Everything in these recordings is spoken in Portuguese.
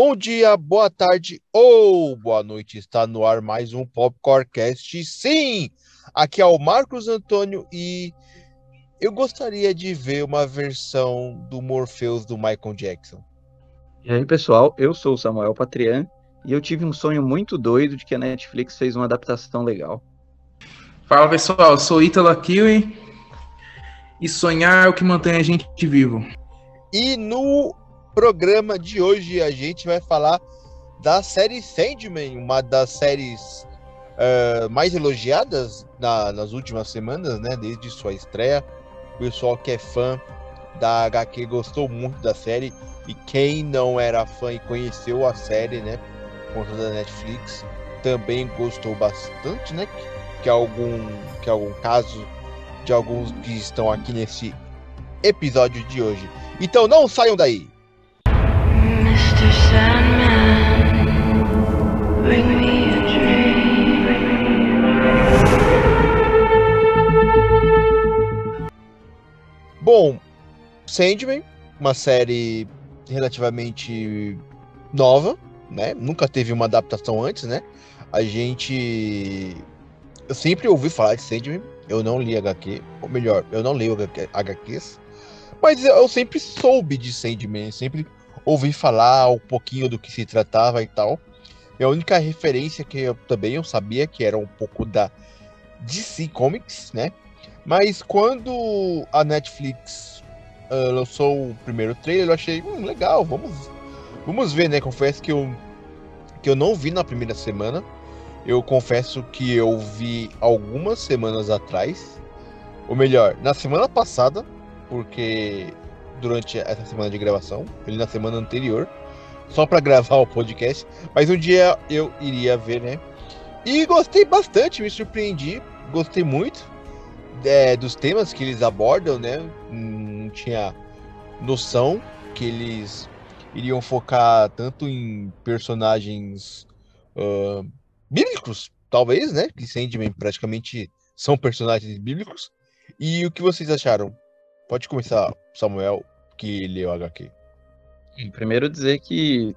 Bom dia, boa tarde ou boa noite. Está no ar mais um Popcorncast. Sim, aqui é o Marcos Antônio e eu gostaria de ver uma versão do Morpheus do Michael Jackson. E aí, pessoal, eu sou o Samuel Patrian e eu tive um sonho muito doido de que a Netflix fez uma adaptação legal. Fala, pessoal, eu sou Ítalo Kiwi e sonhar é o que mantém a gente vivo. E no programa de hoje a gente vai falar da série Sandman, uma das séries uh, mais elogiadas na, nas últimas semanas, né? Desde sua estreia. O pessoal que é fã da HQ gostou muito da série. E quem não era fã e conheceu a série, né? Conta da Netflix, também gostou bastante, né? Que, que, algum, que algum caso de alguns que estão aqui nesse episódio de hoje. Então não saiam daí! Bom, Sandman, uma série relativamente nova, né? Nunca teve uma adaptação antes, né? A gente. Eu sempre ouvi falar de Sandman, eu não li HQ, ou melhor, eu não leio HQs, mas eu sempre soube de Sandman, sempre ouvi falar um pouquinho do que se tratava e tal. E a única referência que eu também eu sabia que era um pouco da DC Comics, né? Mas quando a Netflix uh, lançou o primeiro trailer, eu achei hum, legal, vamos, vamos ver, né? Confesso que eu, que eu não vi na primeira semana. Eu confesso que eu vi algumas semanas atrás. Ou melhor, na semana passada, porque durante essa semana de gravação, ele na semana anterior, só para gravar o podcast, mas um dia eu iria ver, né? E gostei bastante, me surpreendi, gostei muito é, dos temas que eles abordam, né? Não tinha noção que eles iriam focar tanto em personagens uh, bíblicos, talvez, né? Que Sandman praticamente são personagens bíblicos. E o que vocês acharam? Pode começar, Samuel, que leu HQ. Primeiro dizer que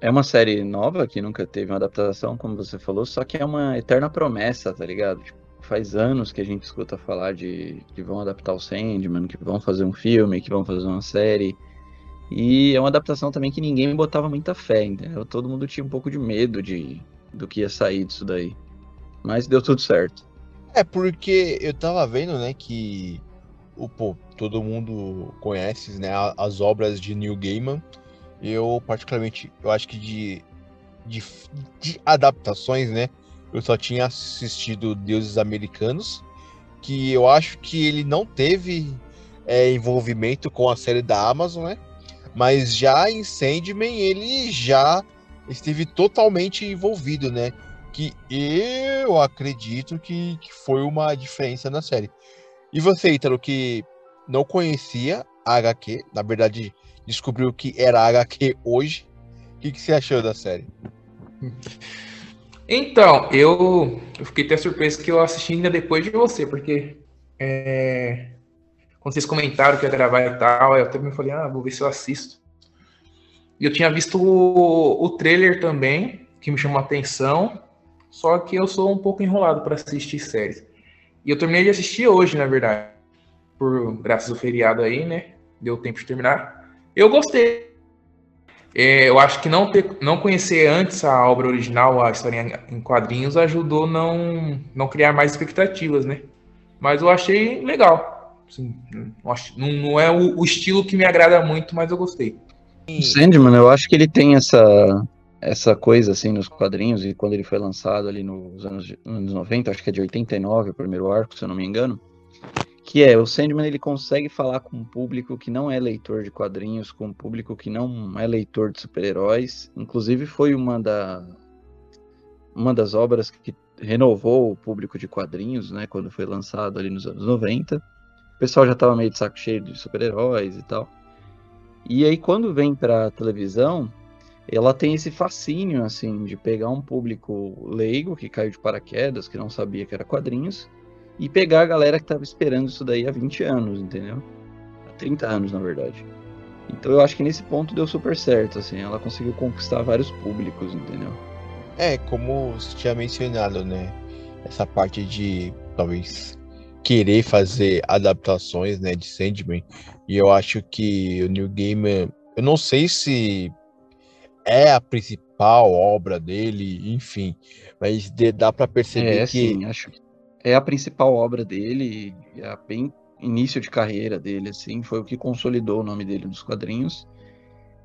é uma série nova que nunca teve uma adaptação, como você falou, só que é uma eterna promessa, tá ligado? Tipo, faz anos que a gente escuta falar de que vão adaptar o Sandman, que vão fazer um filme, que vão fazer uma série. E é uma adaptação também que ninguém botava muita fé, entendeu? Todo mundo tinha um pouco de medo de do que ia sair disso daí. Mas deu tudo certo. É porque eu tava vendo, né, que pô, todo mundo conhece, né, as obras de Neil Gaiman. Eu particularmente, eu acho que de, de, de adaptações, né, eu só tinha assistido Deuses Americanos, que eu acho que ele não teve é, envolvimento com a série da Amazon, né? Mas já em Sandman ele já esteve totalmente envolvido, né? Que eu acredito que, que foi uma diferença na série. E você, Ítalo, que não conhecia a HQ, na verdade descobriu que era a HQ hoje, o que, que você achou da série? Então, eu, eu fiquei até surpreso que eu assisti ainda depois de você, porque é, quando vocês comentaram que ia gravar e tal, eu também falei, ah, vou ver se eu assisto. E eu tinha visto o, o trailer também, que me chamou a atenção, só que eu sou um pouco enrolado para assistir séries. E eu terminei de assistir hoje, na verdade. Por graças ao feriado aí, né? Deu tempo de terminar. Eu gostei. É, eu acho que não, ter, não conhecer antes a obra original, a história em quadrinhos, ajudou não não criar mais expectativas, né? Mas eu achei legal. Assim, não, não, é o, o, estilo que me agrada muito, mas eu gostei. O Sandman, eu acho que ele tem essa essa coisa assim nos quadrinhos e quando ele foi lançado ali nos anos, anos 90, acho que é de 89 o primeiro arco, se eu não me engano, que é o Sandman ele consegue falar com um público que não é leitor de quadrinhos, com um público que não é leitor de super-heróis, inclusive foi uma da uma das obras que renovou o público de quadrinhos, né, quando foi lançado ali nos anos 90. O pessoal já estava meio de saco cheio de super-heróis e tal. E aí quando vem para televisão, ela tem esse fascínio, assim, de pegar um público leigo, que caiu de paraquedas, que não sabia que era quadrinhos, e pegar a galera que estava esperando isso daí há 20 anos, entendeu? Há 30 anos, na verdade. Então eu acho que nesse ponto deu super certo, assim, ela conseguiu conquistar vários públicos, entendeu? É, como você tinha mencionado, né? Essa parte de talvez querer fazer adaptações, né, de Sandman. E eu acho que o New Gamer, eu não sei se é a principal obra dele, enfim, mas de, dá para perceber é, que sim, acho que é a principal obra dele, é bem início de carreira dele, assim, foi o que consolidou o nome dele nos quadrinhos.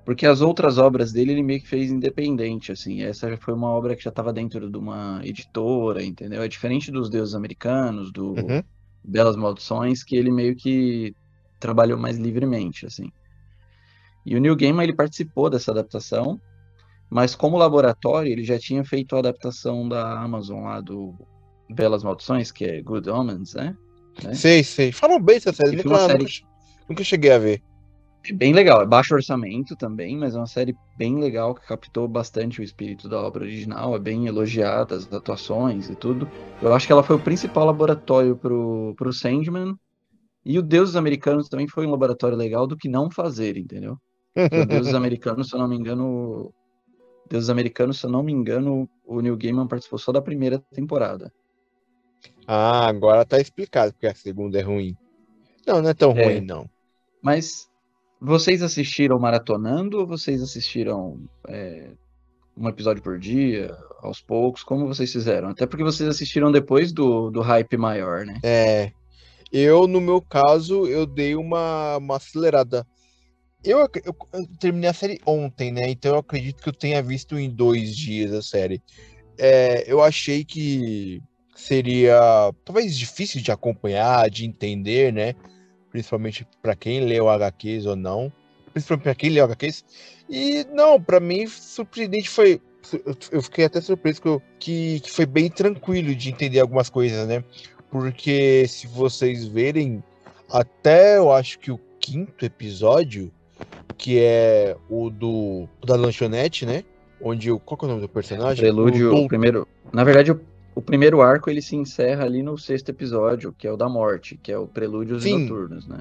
Porque as outras obras dele ele meio que fez independente, assim. Essa foi uma obra que já estava dentro de uma editora, entendeu? É diferente dos Deuses Americanos, do Uhum. Belas Maldições, que ele meio que trabalhou mais livremente, assim. E o Neil Gaiman, ele participou dessa adaptação, mas como laboratório, ele já tinha feito a adaptação da Amazon lá do Belas Maldições, que é Good Omens, né? né? sei, sei. Falam bem essa série, Que nunca, série- nunca, nunca cheguei a ver. É bem legal, é baixo orçamento também, mas é uma série bem legal que captou bastante o espírito da obra original, é bem elogiada, as atuações e tudo. Eu acho que ela foi o principal laboratório pro, pro Sandman. E o Deuses Americanos também foi um laboratório legal do que não fazer, entendeu? O Deuses Americanos, se eu não me engano. Deuses Americanos, se eu não me engano, o Neil Gaiman participou só da primeira temporada. ah, agora tá explicado porque a segunda é ruim. Não, não é tão É. ruim, não. Mas vocês assistiram maratonando ou vocês assistiram é, um episódio por dia, aos poucos? Como vocês fizeram? Até porque vocês assistiram depois do, do hype maior, né? É. Eu, no meu caso, eu dei uma, uma acelerada. Eu, eu, eu terminei a série ontem, né? Então eu acredito que eu tenha visto em dois dias a série. É, eu achei que seria talvez difícil de acompanhar, de entender, né? Principalmente para quem leu HQs ou não. Principalmente para quem leu HQs. E não, para mim, surpreendente foi. Eu fiquei até surpreso que, eu- que, que foi bem tranquilo de entender algumas coisas, né? Porque se vocês verem, até eu acho que o quinto episódio, que é o do o da lanchonete, né? Onde o. Qual que é o nome do personagem? Prelúdio, O o Dou- primeiro. Na verdade, o, o primeiro arco ele se encerra ali no sexto episódio, que é o da morte, que é o Prelúdios e Sim. Noturnos, né?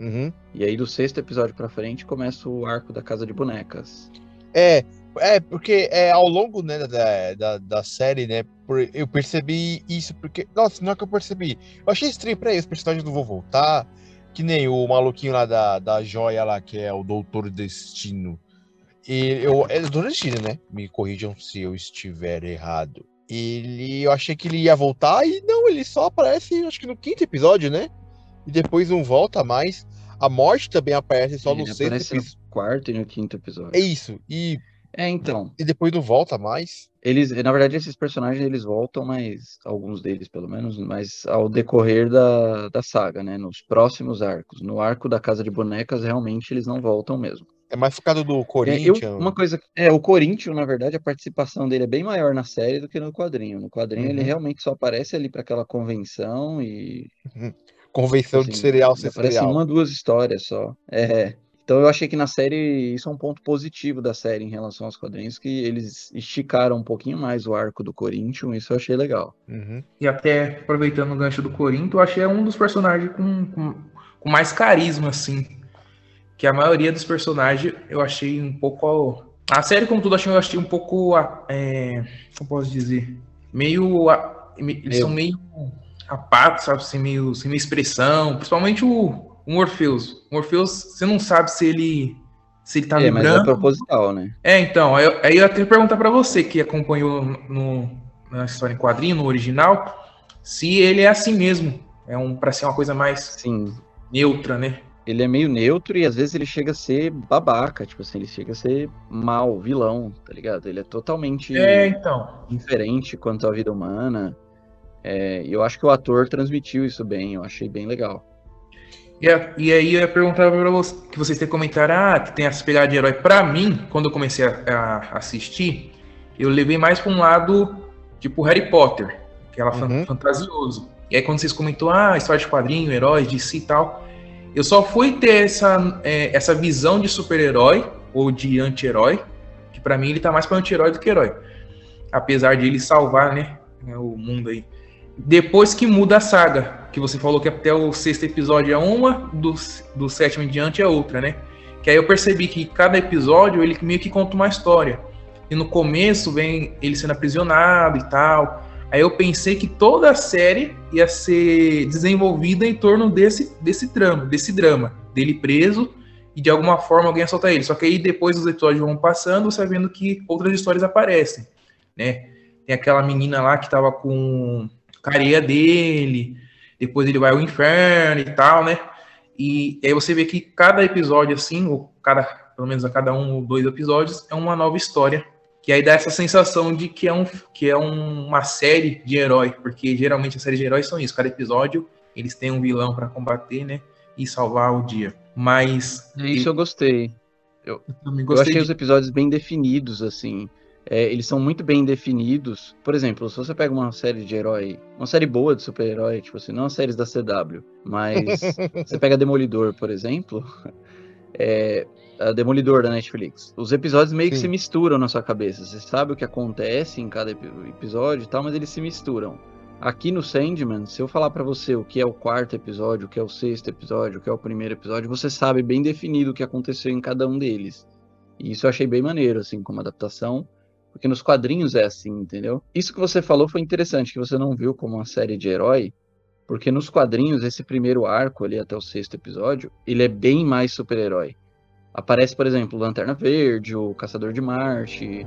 Uhum. E aí do sexto episódio pra frente começa o arco da Casa de Bonecas. É, é, porque é ao longo né, da, da, da série, né? por- eu percebi isso, porque. Nossa, não é que eu percebi. Eu achei estranho pra aí, os personagens não vão voltar. Que nem o maluquinho lá da, da joia lá, que é o Doutor Destino. E eu, é Doutor Destino, né? Me corrijam se eu estiver errado. Ele. Eu achei que ele ia voltar e não, ele só aparece, acho que no quinto episódio, né? E depois não volta mais. A morte também aparece só no ele sexto aparece no episódio. quarto e no quinto episódio. É isso. E, É, então. e depois não volta mais. Eles, na verdade, esses personagens eles voltam, mas alguns deles, pelo menos, mas ao decorrer da, da saga, né? Nos próximos arcos. No arco da Casa de Bonecas, realmente eles não voltam mesmo. É mais focado do É, eu- Corinthians. uma coisa, é, o Corinthians, na verdade, a participação dele é bem maior na série do que no quadrinho. No quadrinho, ele Uhum. realmente só aparece ali para aquela convenção e Convenção de assim, cereal ele sem cereal. uma, duas histórias só. É. Então eu achei que na série, isso é um ponto positivo da série em relação aos quadrinhos, que eles esticaram um pouquinho mais o arco do Corinthians, isso eu achei legal. Uhum. E até aproveitando o gancho do Corinto, eu achei um dos personagens com, com, com mais carisma, assim. Que a maioria dos personagens eu achei um pouco. A série, como tudo, eu achei, um pouco. É, como posso dizer? Meio. me- Eles Meio- são meio apáticos, sabe? Sem meio, sem meio expressão. Principalmente o, o Morpheus. O Morpheus, você não sabe se ele. Se ele tá é, mas é proposital, né? É, então, aí eu, aí eu até perguntar pra você que acompanhou no, na história em quadrinho, no original, se ele é assim mesmo. É um para ser uma coisa mais Sim, neutra, né? ele é meio neutro e às vezes ele chega a ser babaca, tipo assim, ele chega a ser mal, vilão, tá ligado? Ele é totalmente É, então. diferente quanto à vida humana. É, eu acho que o ator transmitiu isso bem, eu achei bem legal. E, a- e aí eu ia perguntar pra você, que vocês têm comentado, ah, que tem essa pegada de herói. Pra mim, quando eu comecei a, a assistir, eu levei mais pra um lado, tipo Harry Potter, que era Uhum. fantasioso. E aí quando vocês comentou, ah, história de quadrinho, heróis, de si e tal, eu só fui ter essa, é, essa visão de super-herói ou de anti-herói, que pra mim ele tá mais pra anti-herói do que herói. Apesar de ele salvar, né, o mundo aí. Depois que muda a saga, que você falou que até o sexto episódio é uma, do, do sétimo em diante é outra, né? Que aí eu percebi que cada episódio ele meio que conta uma história. E no começo vem ele sendo aprisionado e tal. Aí eu pensei que toda a série ia ser desenvolvida em torno desse, desse drama, desse drama, dele preso e de alguma forma alguém ia soltar ele. Só que aí depois os episódios vão passando, você vai vendo que outras histórias aparecem, né? Tem aquela menina lá que tava com careia dele, depois ele vai ao inferno e tal, né? E aí você vê que cada episódio, assim, ou cada, pelo menos a cada um ou dois episódios, é uma nova história. Que aí dá essa sensação de que é, um, que é um, uma série de herói, porque geralmente as séries de heróis são isso. Cada episódio eles têm um vilão para combater, né? E salvar o dia. Mas. Isso eu gostei. Eu, eu, eu achei de... os episódios bem definidos, assim é, eles são muito bem definidos. Por exemplo, se você pega uma série de herói, uma série boa de super-herói, tipo assim, não as séries da CW, mas você pega Demolidor, por exemplo, é, a Demolidor da Netflix. Os episódios meio Sim. que se misturam na sua cabeça. Você sabe o que acontece em cada episódio e tal, mas eles se misturam. Aqui no Sandman, se eu falar para você o que é o quarto episódio, o que é o sexto episódio, o que é o primeiro episódio, você sabe bem definido o que aconteceu em cada um deles. E isso eu achei bem maneiro, assim, como adaptação. Porque nos quadrinhos é assim, entendeu? Isso que você falou foi interessante, que você não viu como uma série de herói, porque nos quadrinhos, esse primeiro arco ali até o sexto episódio, ele é bem mais super-herói. Aparece, por exemplo, o Lanterna Verde, o Caçador de Marte,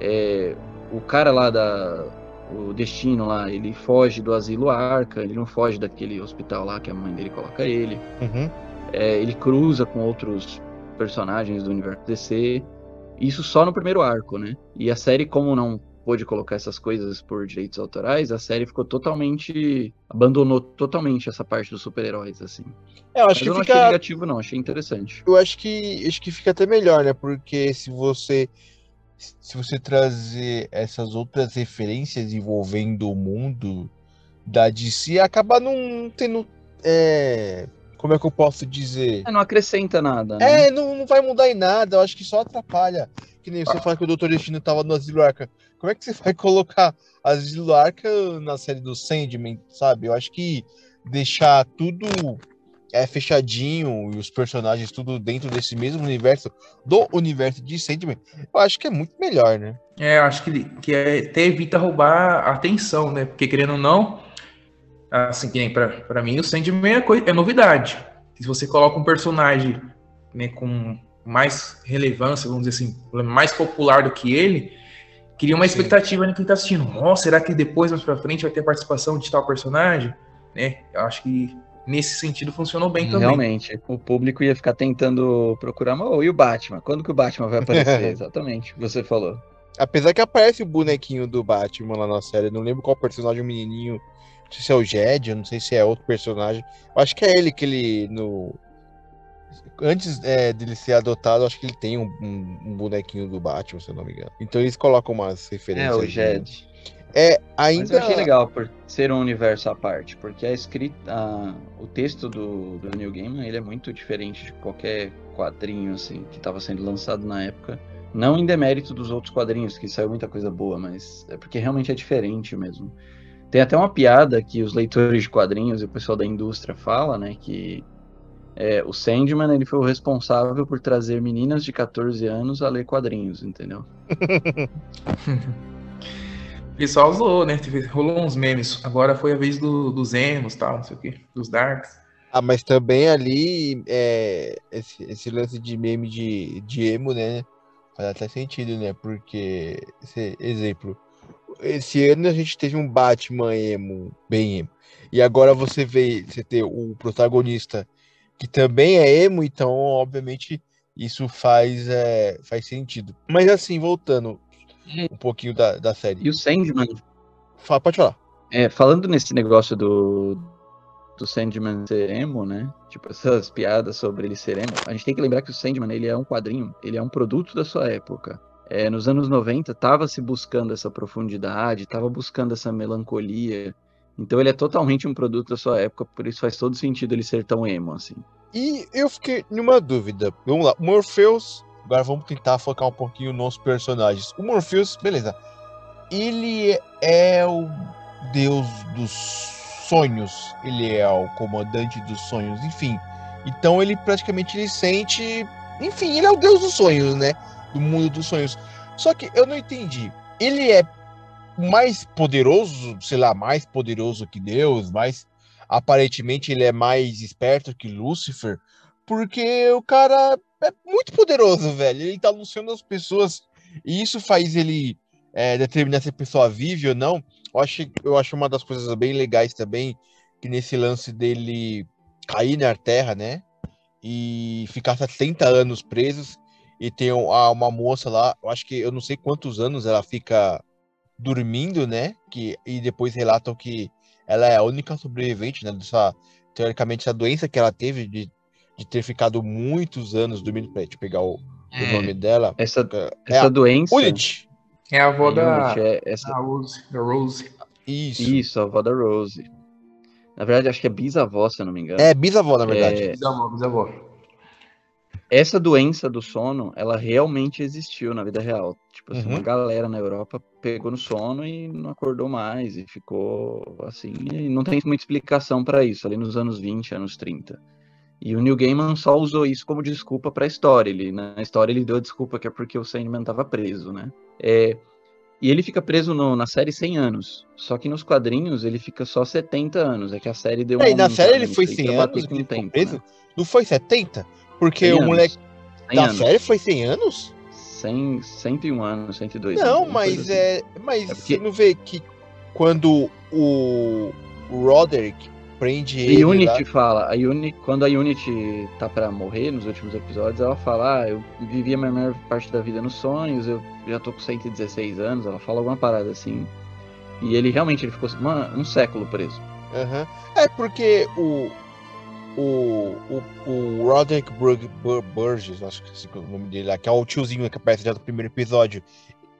é, o cara lá da. O Destino lá, ele foge do asilo Arca, ele não foge daquele hospital lá que a mãe dele coloca ele. Uhum. É, ele cruza com outros personagens do universo DC. Isso só no primeiro arco, né? E a série, como não pôde colocar essas coisas por direitos autorais, a série ficou totalmente. abandonou totalmente essa parte dos super-heróis, assim. É, eu acho Mas que eu não fica... achei negativo, não, achei interessante. Eu acho que acho que fica até melhor, né? Porque se você. Se você trazer essas outras referências envolvendo o mundo da DC, acaba não tendo. É, como é que eu posso dizer? É, não acrescenta nada. Né? É, não, não vai mudar em nada, eu acho que só atrapalha. Que nem você ah. fala que o Doutor Destino tava no Asilo Arca. Como é que você vai colocar Asilo Arca na série do Sandman, sabe? Eu acho que deixar tudo é fechadinho e os personagens tudo dentro desse mesmo universo, do universo de Sandman, eu acho que é muito melhor, né? É, eu acho que, que é, até evita roubar a atenção, né? Porque querendo ou não, assim, que nem pra, pra mim, o Sandman é, coisa, é novidade. Se você coloca um personagem né, com mais relevância, vamos dizer assim, mais popular do que ele, cria uma Sim. expectativa em quem tá assistindo. Nossa, será que depois, mais pra frente, vai ter participação de tal personagem? Né? Eu acho que nesse sentido funcionou bem também. Realmente, o público ia ficar tentando procurar, oh, e o Batman? Quando que o Batman vai aparecer? Exatamente, você falou. Apesar que aparece o bonequinho do Batman lá na série, não lembro qual personagem, o menininho não sei se é o Jed, eu não sei se é outro personagem. Eu acho que é ele que ele. No... Antes é, dele ser adotado, acho que ele tem um, um, um, bonequinho do Batman, se eu não me engano. Então eles colocam umas referências. É, o Jed. É, ainda. Mas eu achei legal por ser um universo à parte, porque a escrita, a, o texto do, do New Gaiman ele é muito diferente de qualquer quadrinho assim que estava sendo lançado na época. Não em demérito dos outros quadrinhos, que saiu muita coisa boa, mas é porque realmente é diferente mesmo. Tem até uma piada que os leitores de quadrinhos e o pessoal da indústria fala, né, que é, o Sandman ele foi o responsável por trazer meninas de 14 anos a ler quadrinhos, entendeu? o pessoal usou, né? Rolou uns memes. Agora foi a vez do, dos emos, tal, não sei o quê, dos darks. Ah, mas também ali é, esse, esse, lance de meme de, de emo, né? Faz até sentido, né? Porque, esse exemplo, esse ano a gente teve um Batman emo, bem emo. E agora você vê, você ter o protagonista que também é emo, então obviamente isso faz, é, faz sentido. Mas assim, voltando um pouquinho da, da série. E o Sandman? Fala, pode falar. É, falando nesse negócio do, do Sandman ser emo, né? Tipo, essas piadas sobre ele ser emo. A gente tem que lembrar que o Sandman, ele é um quadrinho, ele é um produto da sua época é, nos anos 90 estava se buscando essa profundidade, estava buscando essa melancolia. Então ele é totalmente um produto da sua época, por isso faz todo sentido ele ser tão emo assim. E eu fiquei numa dúvida. Vamos lá, Morpheus. Agora vamos tentar focar um pouquinho nos personagens. O Morpheus, beleza. Ele é o deus dos sonhos. Ele é o comandante dos sonhos, enfim. Então ele praticamente ele sente Enfim, ele é o deus dos sonhos, né? Do mundo dos sonhos. Só que eu não entendi. Ele é mais poderoso, sei lá, mais poderoso que Deus, mais aparentemente ele é mais esperto que Lúcifer, porque o cara é muito poderoso, velho. Ele tá anunciando as pessoas e isso faz ele é, determinar se a pessoa vive ou não. Eu acho, eu acho uma das coisas bem legais também que nesse lance dele cair na terra, né? E ficar 70 anos presos e tem uma moça lá, eu acho que eu não sei quantos anos ela fica dormindo, né? Que, e depois relatam que ela é a única sobrevivente, né? Dessa, teoricamente, essa doença que ela teve de, de ter ficado muitos anos dormindo. Peraí, deixa eu pegar o, é, o nome dela. Essa, é essa doença. É a avó da, é essa... da Rose. Da Rose. Isso. Isso, a avó da Rose. Na verdade, acho que é bisavó, se eu não me engano. É, bisavó, na verdade. É... Bisavó, bisavó essa doença do sono, ela realmente existiu na vida real. Tipo assim, uhum. uma galera na Europa pegou no sono e não acordou mais e ficou assim, e não tem muita explicação para isso, ali nos anos 20, anos 30. E o Neil Gaiman só usou isso como desculpa para a história. Ele, na história ele deu a desculpa que é porque o Sandman estava preso, né? É, e ele fica preso no, na série 100 anos. Só que nos quadrinhos ele fica só 70 anos. É que a série deu. É, na série ele foi 100 anos? Com tempo, preso? Né? Não foi 70? Porque o moleque da anos. série foi 100 anos? 100, 101 anos, 102 Não, anos, mas assim. é. Mas é porque... você não vê que quando o, Roderick prende ele. A Unity lá... fala, a Unity, quando a Unity tá pra morrer nos últimos episódios, ela fala: Ah, eu vivi a minha maior parte da vida nos sonhos, eu já tô com 116 anos, ela fala alguma parada assim. E ele realmente ele ficou uma, um século preso. Uhum. É porque o, o, o, o Roderick Burgess, acho que é o nome dele lá, que é o tiozinho que aparece já no primeiro episódio,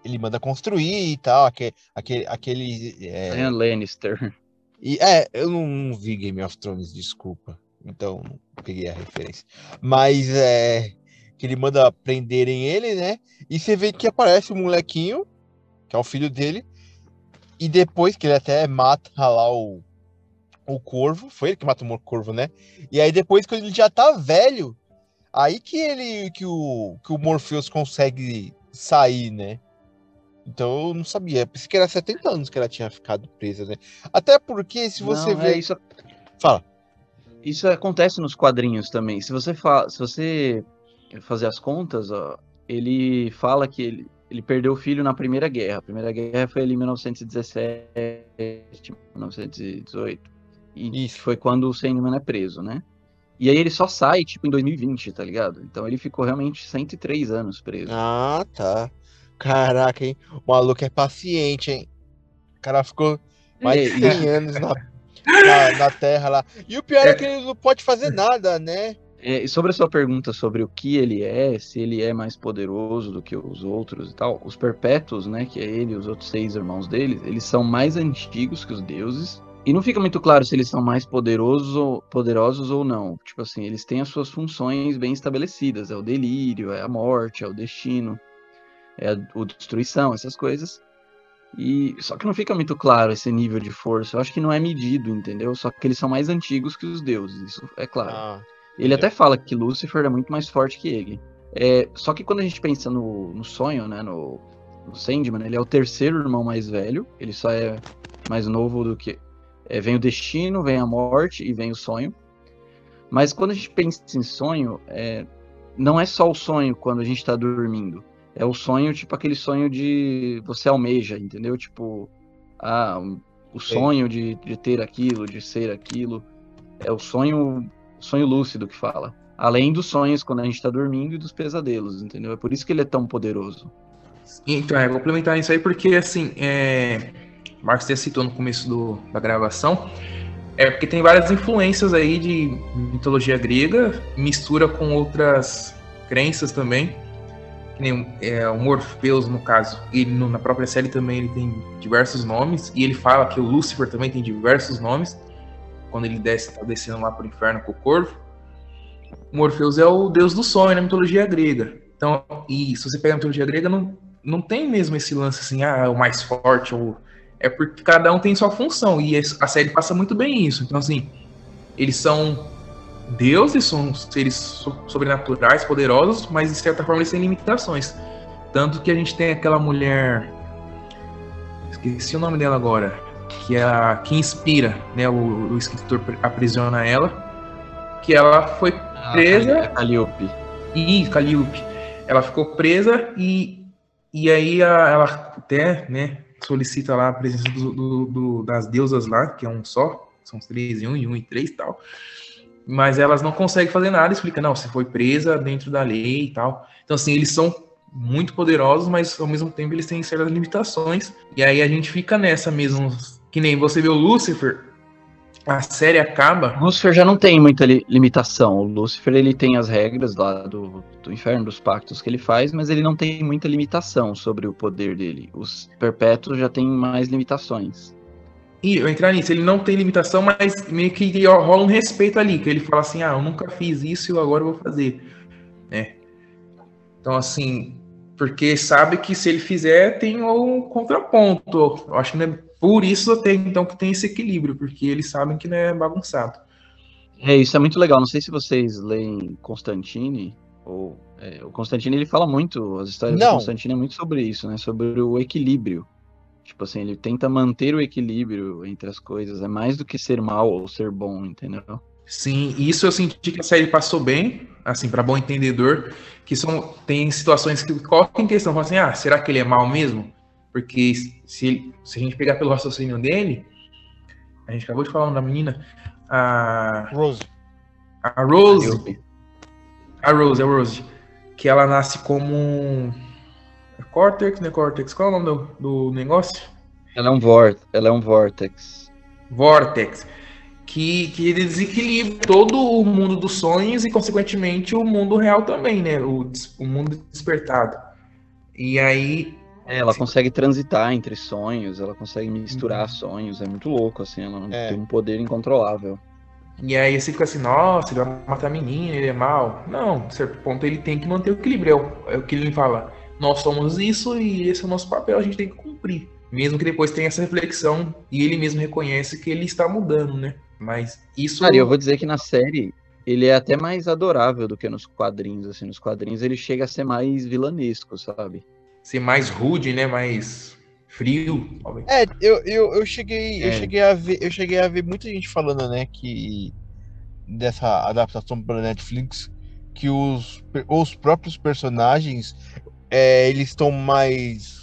ele manda construir e tal, aquele. aquele, aquele é... Lannister. E, é, eu não, não, vi Game of Thrones, desculpa. Então, não peguei a referência. Mas é. Que ele manda prenderem ele, né? E você vê que aparece o um molequinho, que é o filho dele. E depois que ele até mata lá o, o corvo, foi ele que matou o corvo, né? E aí depois quando ele já tá velho, aí que ele que o que o Morpheus consegue sair, né? Então eu não sabia, pensei que era 70 anos que ela tinha ficado presa, né? Até porque se você não, vê é isso Fala. Isso acontece nos quadrinhos também. Se você fala, se você fazer as contas, ó, ele fala que ele, ele perdeu o filho na Primeira Guerra. A Primeira Guerra foi ali em 1917, 1918. E Isso. foi quando o Sandman é preso, né? E aí ele só sai, tipo, em 2020, tá ligado? Então ele ficou realmente 103 anos preso. Ah, tá. Caraca, hein? O maluco é paciente, hein? O cara ficou mais de 100 anos na, na, na, Terra lá. E o pior é, é que ele não pode fazer nada, né? É, e sobre a sua pergunta sobre o que ele é, se ele é mais poderoso do que os outros e tal, os perpétuos, né, que é ele e os outros seis irmãos dele, eles são mais antigos que os deuses, e não fica muito claro se eles são mais poderosos ou, poderosos ou não. Tipo assim, eles têm as suas funções bem estabelecidas. É o delírio, é a morte, é o destino, é a, a destruição, essas coisas. E só que não fica muito claro esse nível de força. Eu acho que não é medido, entendeu? Só que eles são mais antigos que os deuses, isso é claro. Ah, ele até fala que Lúcifer é muito mais forte que ele. É, só que quando a gente pensa no, no sonho, né, no, no Sandman, ele é o terceiro irmão mais velho. Ele só é mais novo do que é, vem o destino, vem a morte e vem o sonho. Mas quando a gente pensa em sonho, é, não é só o sonho quando a gente está dormindo. É o sonho, tipo aquele sonho de você almeja, entendeu? Tipo, ah, o sonho de, de ter aquilo, de ser aquilo. É o sonho, sonho lúcido que fala. Além dos sonhos quando a gente está dormindo e dos pesadelos, entendeu? É por isso que ele é tão poderoso. Então, é complementar isso aí, porque assim, é Marcos até citou no começo do, da gravação, é porque tem várias influências aí de mitologia grega, mistura com outras crenças também. Que nem é, o Morpheus, no caso, ele no, na própria série também ele tem diversos nomes, e ele fala que o Lúcifer também tem diversos nomes, quando ele desce, tá descendo lá pro inferno com o corvo. O Morpheus é o deus do sonho na mitologia grega. Então, e se você pegar a mitologia grega, não, não tem mesmo esse lance assim, ah, o mais forte, ou é porque cada um tem sua função e a série passa muito bem isso. Então, assim, eles são deuses, são seres sobrenaturais, poderosos, mas de certa forma eles têm limitações. Tanto que a gente tem aquela mulher. Esqueci o nome dela agora. Que é a que inspira, né? O, o escritor aprisiona ela. Que ela foi ah, presa. Ah, Calliope. E Calliope. Ela ficou presa e, e aí a, ela até, né? Solicita lá a presença do, do, do, das deusas lá, que é um só. São três e um, e um e três e tal mas elas não conseguem fazer nada, explica, não, você foi presa dentro da lei e tal. Então, assim, eles são muito poderosos, mas ao mesmo tempo eles têm certas limitações. E aí a gente fica nessa mesmo, que nem você vê o Lucifer, a série acaba. O Lucifer já não tem muita li limitação. O Lucifer ele tem as regras lá do, do inferno, dos pactos que ele faz, mas ele não tem muita limitação sobre o poder dele. Os perpétuos já têm mais limitações. E eu entrar nisso, ele não tem limitação, mas meio que rola um respeito ali, que ele fala assim, ah, eu nunca fiz isso e agora eu vou fazer. Né? Então, assim, porque sabe que se ele fizer, tem um contraponto. Eu acho que é por isso até então que tem esse equilíbrio, porque eles sabem que não é bagunçado. É, isso é muito legal. Não sei se vocês leem Constantine, ou é, o Constantine ele fala muito, as histórias não. do Constantine é muito sobre isso, né? Sobre o equilíbrio. Tipo assim, ele tenta manter o equilíbrio entre as coisas. É mais do que ser mal ou ser bom, entendeu? Sim, isso eu senti que a série passou bem, assim, para bom entendedor, que são tem situações que colocam em questão, falam assim, ah, será que ele é mal mesmo? Porque se, se a gente pegar pelo raciocínio dele, a gente acabou de falar da menina, a Rose. A Rose. A Rose, a Rose, que ela nasce como é Cortex, né? Cortex. Qual é o nome do, do negócio? Ela é um vortex. Ela é um vortex. Vortex. Que, que desequilibra todo o mundo dos sonhos e, consequentemente, o mundo real também, né? O, o mundo despertado. E aí. É, ela assim, consegue transitar entre sonhos, ela consegue misturar uhum. sonhos, é muito louco, assim, ela é. tem um poder incontrolável. E aí você fica assim, nossa, ele vai matar a menina, ele é mal. Não, a certo ponto ele tem que manter o equilíbrio, é o, é o que ele fala nós somos isso e esse é o nosso papel, a gente tem que cumprir. Mesmo que depois tenha essa reflexão e ele mesmo reconhece que ele está mudando, né? Mas isso. Cara, eu vou dizer que na série ele é até mais adorável do que nos quadrinhos. Assim, nos quadrinhos ele chega a ser mais vilanesco, sabe? Ser mais rude, né? Mais frio. É, eu, eu, eu cheguei, é. eu cheguei a ver, eu cheguei a ver muita gente falando, né, que dessa adaptação para Netflix que os, os próprios personagens é, eles estão mais.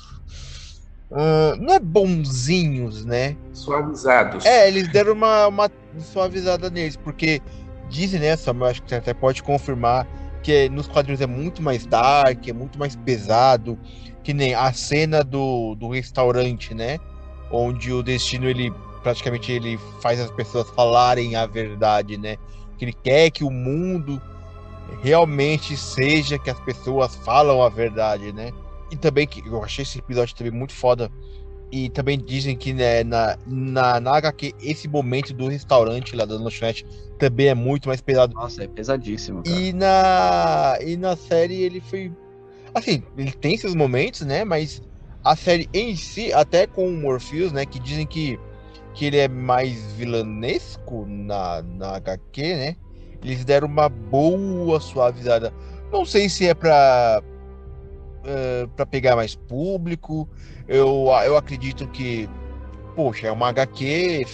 Uh, não é bonzinhos, né? Suavizados. É, eles deram uma, uma suavizada neles, porque dizem, né, Samuel, acho que você até pode confirmar, que nos quadrinhos é muito mais dark, é muito mais pesado, que nem a cena do, do restaurante, né? Onde o destino, ele praticamente ele faz as pessoas falarem a verdade, né? Que ele quer que o mundo realmente seja que as pessoas falam a verdade, né? E também que eu achei esse episódio também muito foda. E também dizem que né, na, na, na HQ, esse momento do restaurante lá da lanchonete também é muito mais pesado. Nossa, é pesadíssimo. Cara. E na, e na série ele foi. Assim, ele tem seus momentos, né? Mas a série em si, até com o Morpheus, né? Que dizem que, que ele é mais vilanesco na, na HQ, né? Eles deram uma boa suavizada. Não sei se é para uh, para pegar mais público. Eu, eu acredito que, poxa, é uma HQ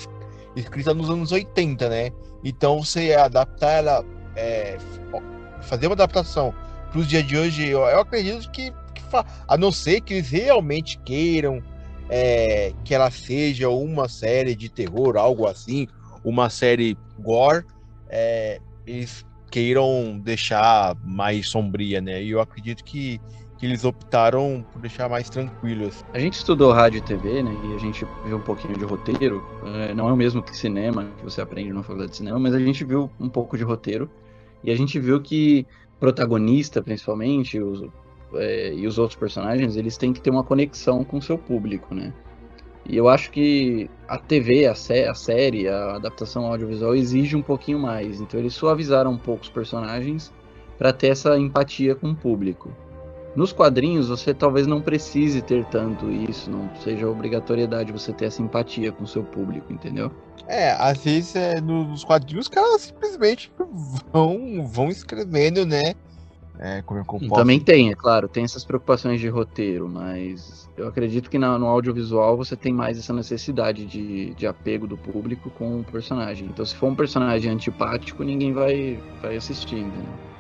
escrita nos anos 80, né? Então você adaptar ela, é, fazer uma adaptação para os dias de hoje, eu, eu acredito que, que a não ser que eles realmente queiram é, que ela seja uma série de terror, algo assim, uma série gore, é, eles queiram deixar mais sombria, né? E eu acredito que, que eles optaram por deixar mais tranquilos. A gente estudou rádio e TV, né? E a gente viu um pouquinho de roteiro. É, não é o mesmo que cinema, que você aprende na faculdade de cinema, mas a gente viu um pouco de roteiro. E a gente viu que protagonista, principalmente, os, é, e os outros personagens, eles têm que ter uma conexão com o seu público, né? E eu acho que a TV, a, sé a série, a adaptação audiovisual exige um pouquinho mais. Então eles suavizaram um pouco os personagens para ter essa empatia com o público. Nos quadrinhos, você talvez não precise ter tanto isso, não seja obrigatoriedade você ter essa empatia com o seu público, entendeu? É, às vezes é, nos quadrinhos os caras simplesmente vão, vão escrevendo, né? É, como eu Também tem, é claro, tem essas preocupações de roteiro, mas eu acredito que na, no audiovisual você tem mais essa necessidade de, de apego do público com o personagem. Então, se for um personagem antipático, ninguém vai, vai assistir, entendeu?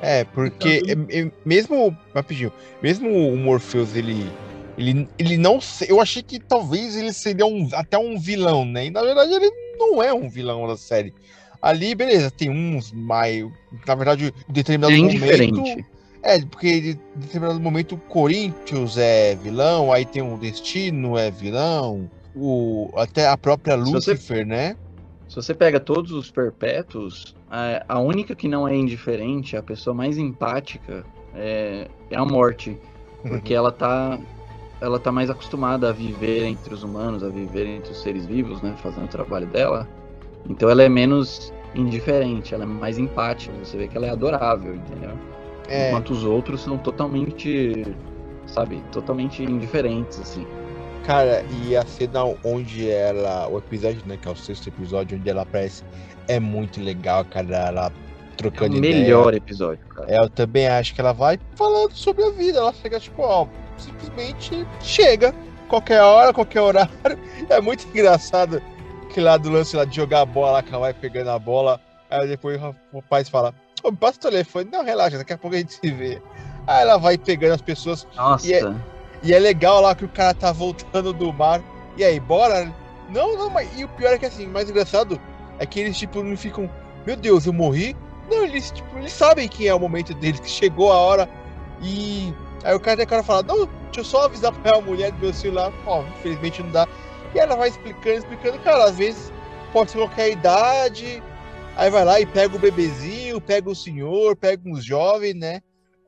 É, porque então, mesmo, rapidinho, mesmo o Morpheus, ele, ele, ele não, eu achei que talvez ele seria um, até um vilão, né? E na verdade ele não é um vilão da série. Ali, beleza, tem uns mais, na verdade, em determinado é momento, é, porque em determinado momento o Corinthians é vilão, aí tem o Destino é vilão, o até a própria Lucifer, você... né? Se você pega todos os perpétuos, a, a única que não é indiferente, a pessoa mais empática, é, é a morte. Porque uhum. ela tá. Ela tá mais acostumada a viver entre os humanos, a viver entre os seres vivos, né? Fazendo o trabalho dela. Então ela é menos indiferente, ela é mais empática. Você vê que ela é adorável, entendeu? É. Enquanto os outros são totalmente, sabe, totalmente indiferentes, assim. Cara, e a cena onde ela. O episódio, né? Que é o sexto episódio, onde ela aparece, é muito legal, cara. Ela trocando é o ideia. melhor episódio, cara. É, eu também acho que ela vai falando sobre a vida. Ela chega, tipo, ó, simplesmente chega. Qualquer hora, qualquer horário. É muito engraçado que lá do lance lá de jogar a bola, que ela vai pegando a bola. Aí depois o pai fala: Ô, passa o telefone. Não, relaxa, daqui a pouco a gente se vê. Aí ela vai pegando as pessoas. Nossa. E é, e é legal lá que o cara tá voltando do mar. E aí, bora? Não, não, mas. E o pior é que assim, mais engraçado é que eles, tipo, não ficam. Meu Deus, eu morri? Não, eles, tipo, eles sabem que é o momento deles, que chegou a hora. E. Aí o cara, o cara fala, não, deixa eu só avisar pra a mulher do meu celular. Ó, infelizmente não dá. E ela vai explicando, explicando, cara, às vezes pode ser qualquer idade. Aí vai lá e pega o bebezinho, pega o senhor, pega uns jovens, né?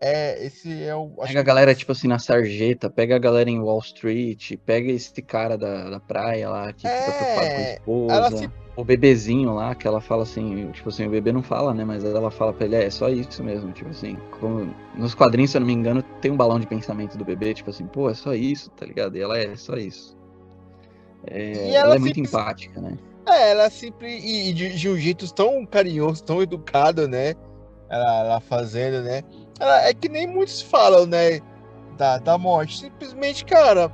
É, esse é o. Pega a galera, tipo assim, na sarjeta, pega a galera em Wall Street, pega esse cara da, da praia lá que é... fica preocupado com a esposa. Se... O bebezinho lá, que ela fala assim, tipo assim, o bebê não fala, né? Mas ela fala pra ele, é, é só isso mesmo, tipo assim. Como... Nos quadrinhos, se eu não me engano, tem um balão de pensamento do bebê, tipo assim, pô, é só isso, tá ligado? E ela é, é só isso. É, e ela, ela é muito empática, né? É, ela sempre. E de, de um jeito tão carinhoso, tão educado, né? Ela, ela fazendo, né? É que nem muitos falam, né? Da, da morte. Simplesmente, cara,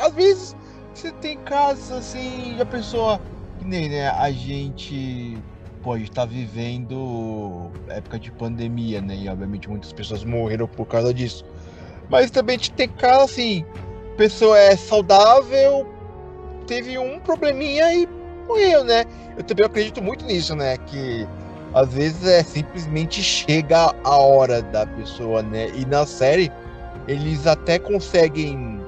às vezes você tem casos assim, a pessoa. Que nem, né? A gente pode estar tá vivendo época de pandemia, né? E obviamente muitas pessoas morreram por causa disso. Mas também tem casos assim, pessoa é saudável, teve um probleminha e morreu, né? Eu também acredito muito nisso, né? Que às vezes é simplesmente chega a hora da pessoa, né? E na série eles até conseguem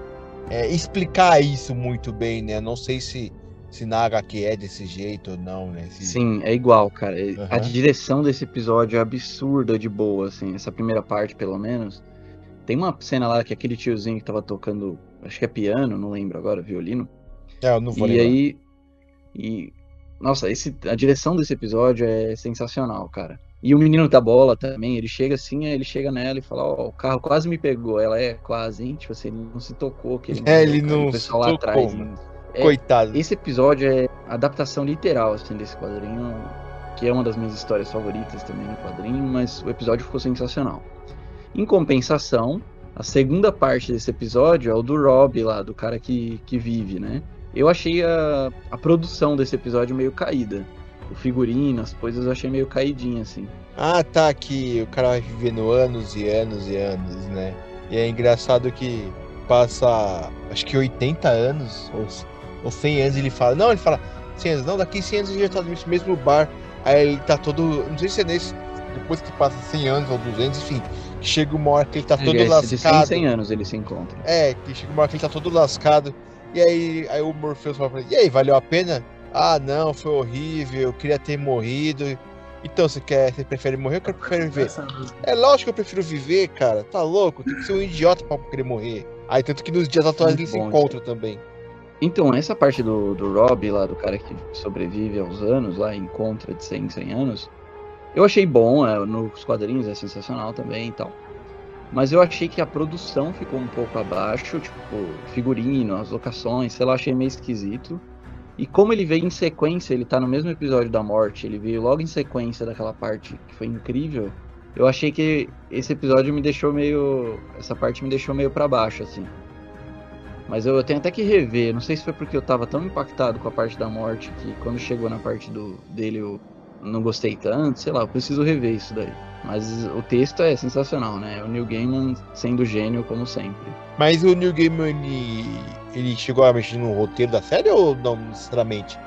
é, explicar isso muito bem, né? Não sei se se na HQ é desse jeito ou não, né? Se... Sim, é igual, cara. Uhum. A direção desse episódio é absurda de boa, assim. Essa primeira parte, pelo menos. Tem uma cena lá que aquele tiozinho que tava tocando, acho que é piano, não lembro agora, violino. É, eu não vou E lembrar. aí, e nossa, esse, a direção desse episódio é sensacional, cara. E o menino da bola também, ele chega assim, ele chega nela e fala, ó, oh, o carro quase me pegou. Ela é quase, hein? Tipo assim, ele não se tocou. Que ele é, ele não o pessoal lá atrás. É, Coitado. Esse episódio é adaptação literal, assim, desse quadrinho, que é uma das minhas histórias favoritas também no quadrinho, mas o episódio ficou sensacional. Em compensação, a segunda parte desse episódio é o do Rob lá, do cara que, que vive, né? Eu achei a, a produção desse episódio meio caída. O figurino, as coisas eu achei meio caidinha, assim. Ah, tá, aqui o cara vai vivendo anos e anos e anos, né? E é engraçado que passa, acho que 80 anos, ou, ou 100 anos, ele fala, não, ele fala 100 anos, não, daqui 100 anos ele já tá nesse mesmo bar. Aí ele tá todo, não sei se é nesse, depois que passa 100 anos ou 200, enfim, chega uma hora que ele tá todo é, lascado. De 100 100 anos ele se encontra. É, que chega uma hora que ele tá todo lascado. E aí, aí o Morpheus fala pra ele, e aí, valeu a pena? Ah, não, foi horrível, eu queria ter morrido. Então, você quer, você prefere morrer ou prefere viver? É lógico que eu prefiro viver, cara. Tá louco? Tem que ser um idiota pra querer morrer. Aí, tanto que nos dias atuais eles se encontram também. Então, essa parte do, do Rob lá, do cara que sobrevive aos anos, lá, encontra de 100 100 anos, eu achei bom, é, nos quadrinhos é sensacional também e tal. Mas eu achei que a produção ficou um pouco abaixo, tipo, figurino, as locações, sei lá, achei meio esquisito. E como ele veio em sequência, ele tá no mesmo episódio da morte, ele veio logo em sequência daquela parte que foi incrível. Eu achei que esse episódio me deixou meio. Essa parte me deixou meio para baixo, assim. Mas eu tenho até que rever. Não sei se foi porque eu tava tão impactado com a parte da morte que quando chegou na parte do, dele eu não gostei tanto. Sei lá, eu preciso rever isso daí. Mas o texto é sensacional, né? O Neil Gaiman sendo gênio como sempre. Mas o Neil Gaiman, ele, ele chegou a mexer no roteiro da série ou não necessariamente?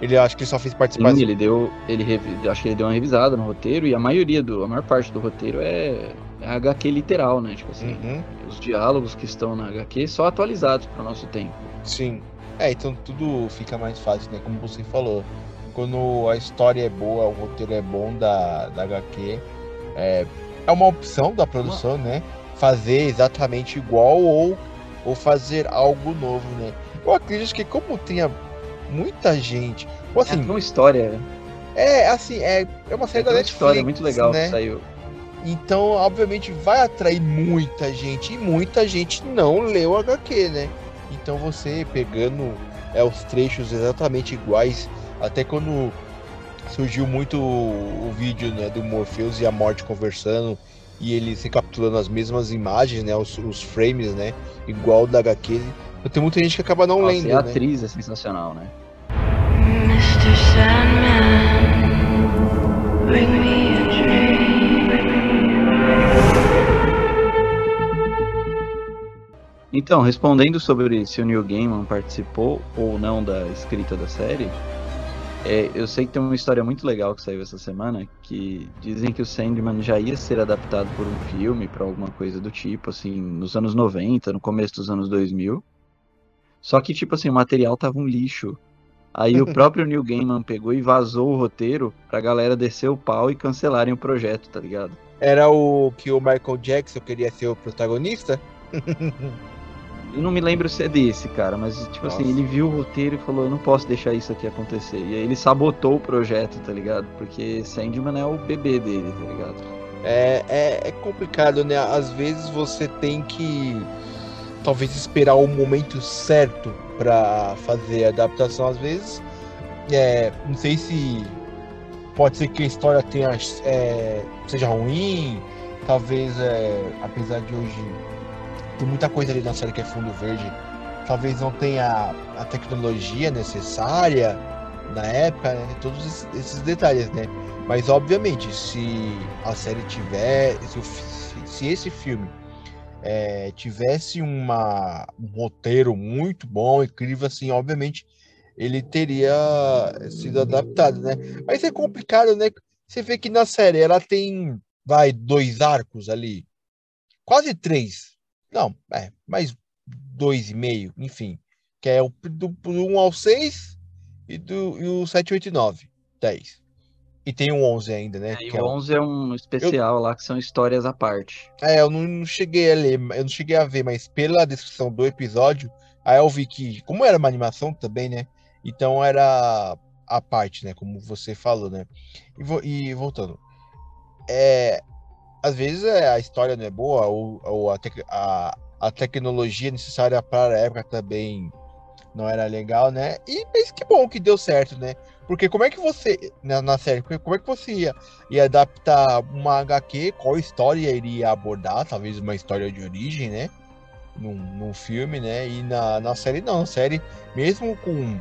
Ele acho que ele só fez participação. Sim, ele deu. Ele acho que ele deu uma revisada no roteiro e a maioria do. A maior parte do roteiro é, é HQ literal, né? Tipo assim, Uhum, os diálogos que estão na HQ só atualizados para o nosso tempo. sim. É, então tudo fica mais fácil, né? Como você falou. Quando a história é boa, o roteiro é bom da, da HQ, é, é uma opção da produção, né? Fazer exatamente igual ou, ou fazer algo novo, né? Eu acredito que como tenha muita gente. Ou É assim, uma história. é assim, é, é uma É série da uma Netflix, história muito legal né? que saiu. Então, obviamente, vai atrair muita gente e muita gente não leu o HQ, né? Então você pegando é, os trechos exatamente iguais, até quando surgiu muito o, o vídeo né, do Morpheus e a Morte conversando e eles recapitulando as mesmas imagens, né? Os, os frames, né? Igual da HQ. Tem muita gente que acaba não Nossa, lendo, e a né? atriz é sensacional, né? Mr. Sandman, bring me a. Então, respondendo sobre se o Neil Gaiman participou ou não da escrita da série, é, eu sei que tem uma história muito legal que saiu essa semana, que dizem que o Sandman já ia ser adaptado por um filme, para alguma coisa do tipo, assim, nos anos 90, no começo dos anos 2000. Só que, tipo assim, o material tava um lixo. Aí o próprio Neil Gaiman pegou e vazou o roteiro pra galera descer o pau e cancelarem o projeto, tá ligado? Era o que o Michael Jackson queria ser o protagonista? Eu não me lembro se é desse, cara, mas tipo assim, Nossa. ele viu o roteiro e falou, eu não posso deixar isso aqui acontecer. E aí ele sabotou o projeto, tá ligado? Porque Sandman é o bebê dele, tá ligado? É, é, é complicado, né? Às vezes você tem que talvez esperar o momento certo pra fazer a adaptação. Às vezes, é, não sei se pode ser que a história tenha, é, seja ruim, talvez, é, apesar de hoje tem muita coisa ali na série que é fundo verde, talvez não tenha a tecnologia necessária na época, né? Todos esses- detalhes, né? Mas obviamente, se a série tiver, se- se esse filme é, tivesse uma, um roteiro muito bom, incrível, assim, obviamente ele teria sido adaptado, né? Mas é complicado, né? Você vê que na série ela tem, vai, dois arcos ali, quase três, não, é, mais dois e meio, enfim, que é o do, do 1 ao 6 e, do, e o 7, 8 e 9, 10. E tem o 11 ainda, né? E é o o- 11 é um especial lá que são histórias à parte. É, eu não, não cheguei a ler, eu não cheguei a ver, mas pela descrição do episódio, aí eu vi que, como era uma animação também, né? Então era a parte, né? Como você falou, né? E, vo- e voltando, é, às vezes é, a história não é boa, ou, ou a, tec- a, a tecnologia necessária para a época também não era legal, né? E mas que bom que deu certo, né? Porque como é que você, na, na série, como é que você ia, ia adaptar uma HQ, qual história iria abordar, talvez uma história de origem, né? Num, num filme, né? E na, na série não, na série, mesmo com,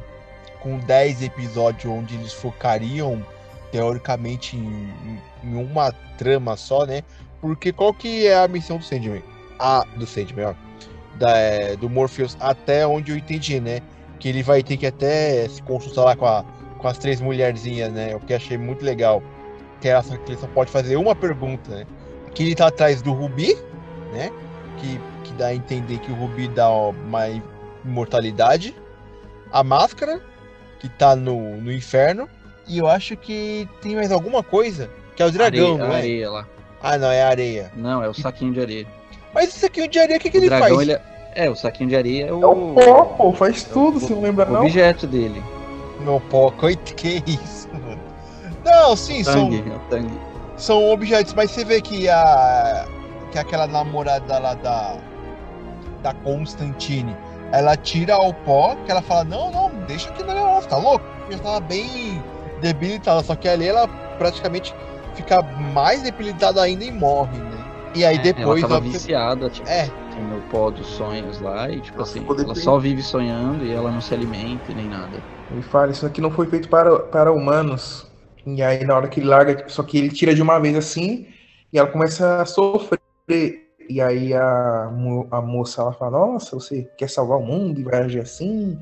com 10 episódios onde eles focariam teoricamente em uma trama só, né? Porque qual que é a missão do Sandman? A do Sandman, ó. Da, é, do Morpheus, até onde eu entendi, né? Que ele vai ter que até se consultar lá com, a, com as três mulherzinhas, né? O que achei muito legal. Que, só- que ele só pode fazer uma pergunta, né? Que ele tá atrás do Rubi, né? Que, que dá a entender que o Rubi dá uma imortalidade. A máscara, que tá no, no inferno. E eu acho que tem mais alguma coisa, que é o dragão, areia, não é? areia lá. Ah, não, é a areia. Não, é o saquinho de areia. Mas esse aqui, o de areia, o que, que o ele dragão, faz? ele é... é, o saquinho de areia é o, É o pó, pô, faz tudo, você não lembra o não? objeto dele. Meu pó, coit- que isso, mano? Não, sim, são, Tangue, é o tangue. são objetos, mas você vê que a. que é aquela namorada lá da, da Constantine, ela tira o pó, que ela fala, não, não, deixa aqui na garrafa, tá louco? Porque ela tava bem debilitada, só que ali ela praticamente fica mais debilitada ainda e morre, né? E aí É, depois... ela tava ó, viciada, tipo, É, tem no pó dos sonhos lá, e tipo assim, ela só vive sonhando e ela não se alimenta nem nada. Ele fala, isso aqui não foi feito para, para humanos. E aí, na hora que ele larga, só que ele tira de uma vez assim, e ela começa a sofrer. E aí a, a moça ela fala, nossa, você quer salvar o mundo e vai agir assim?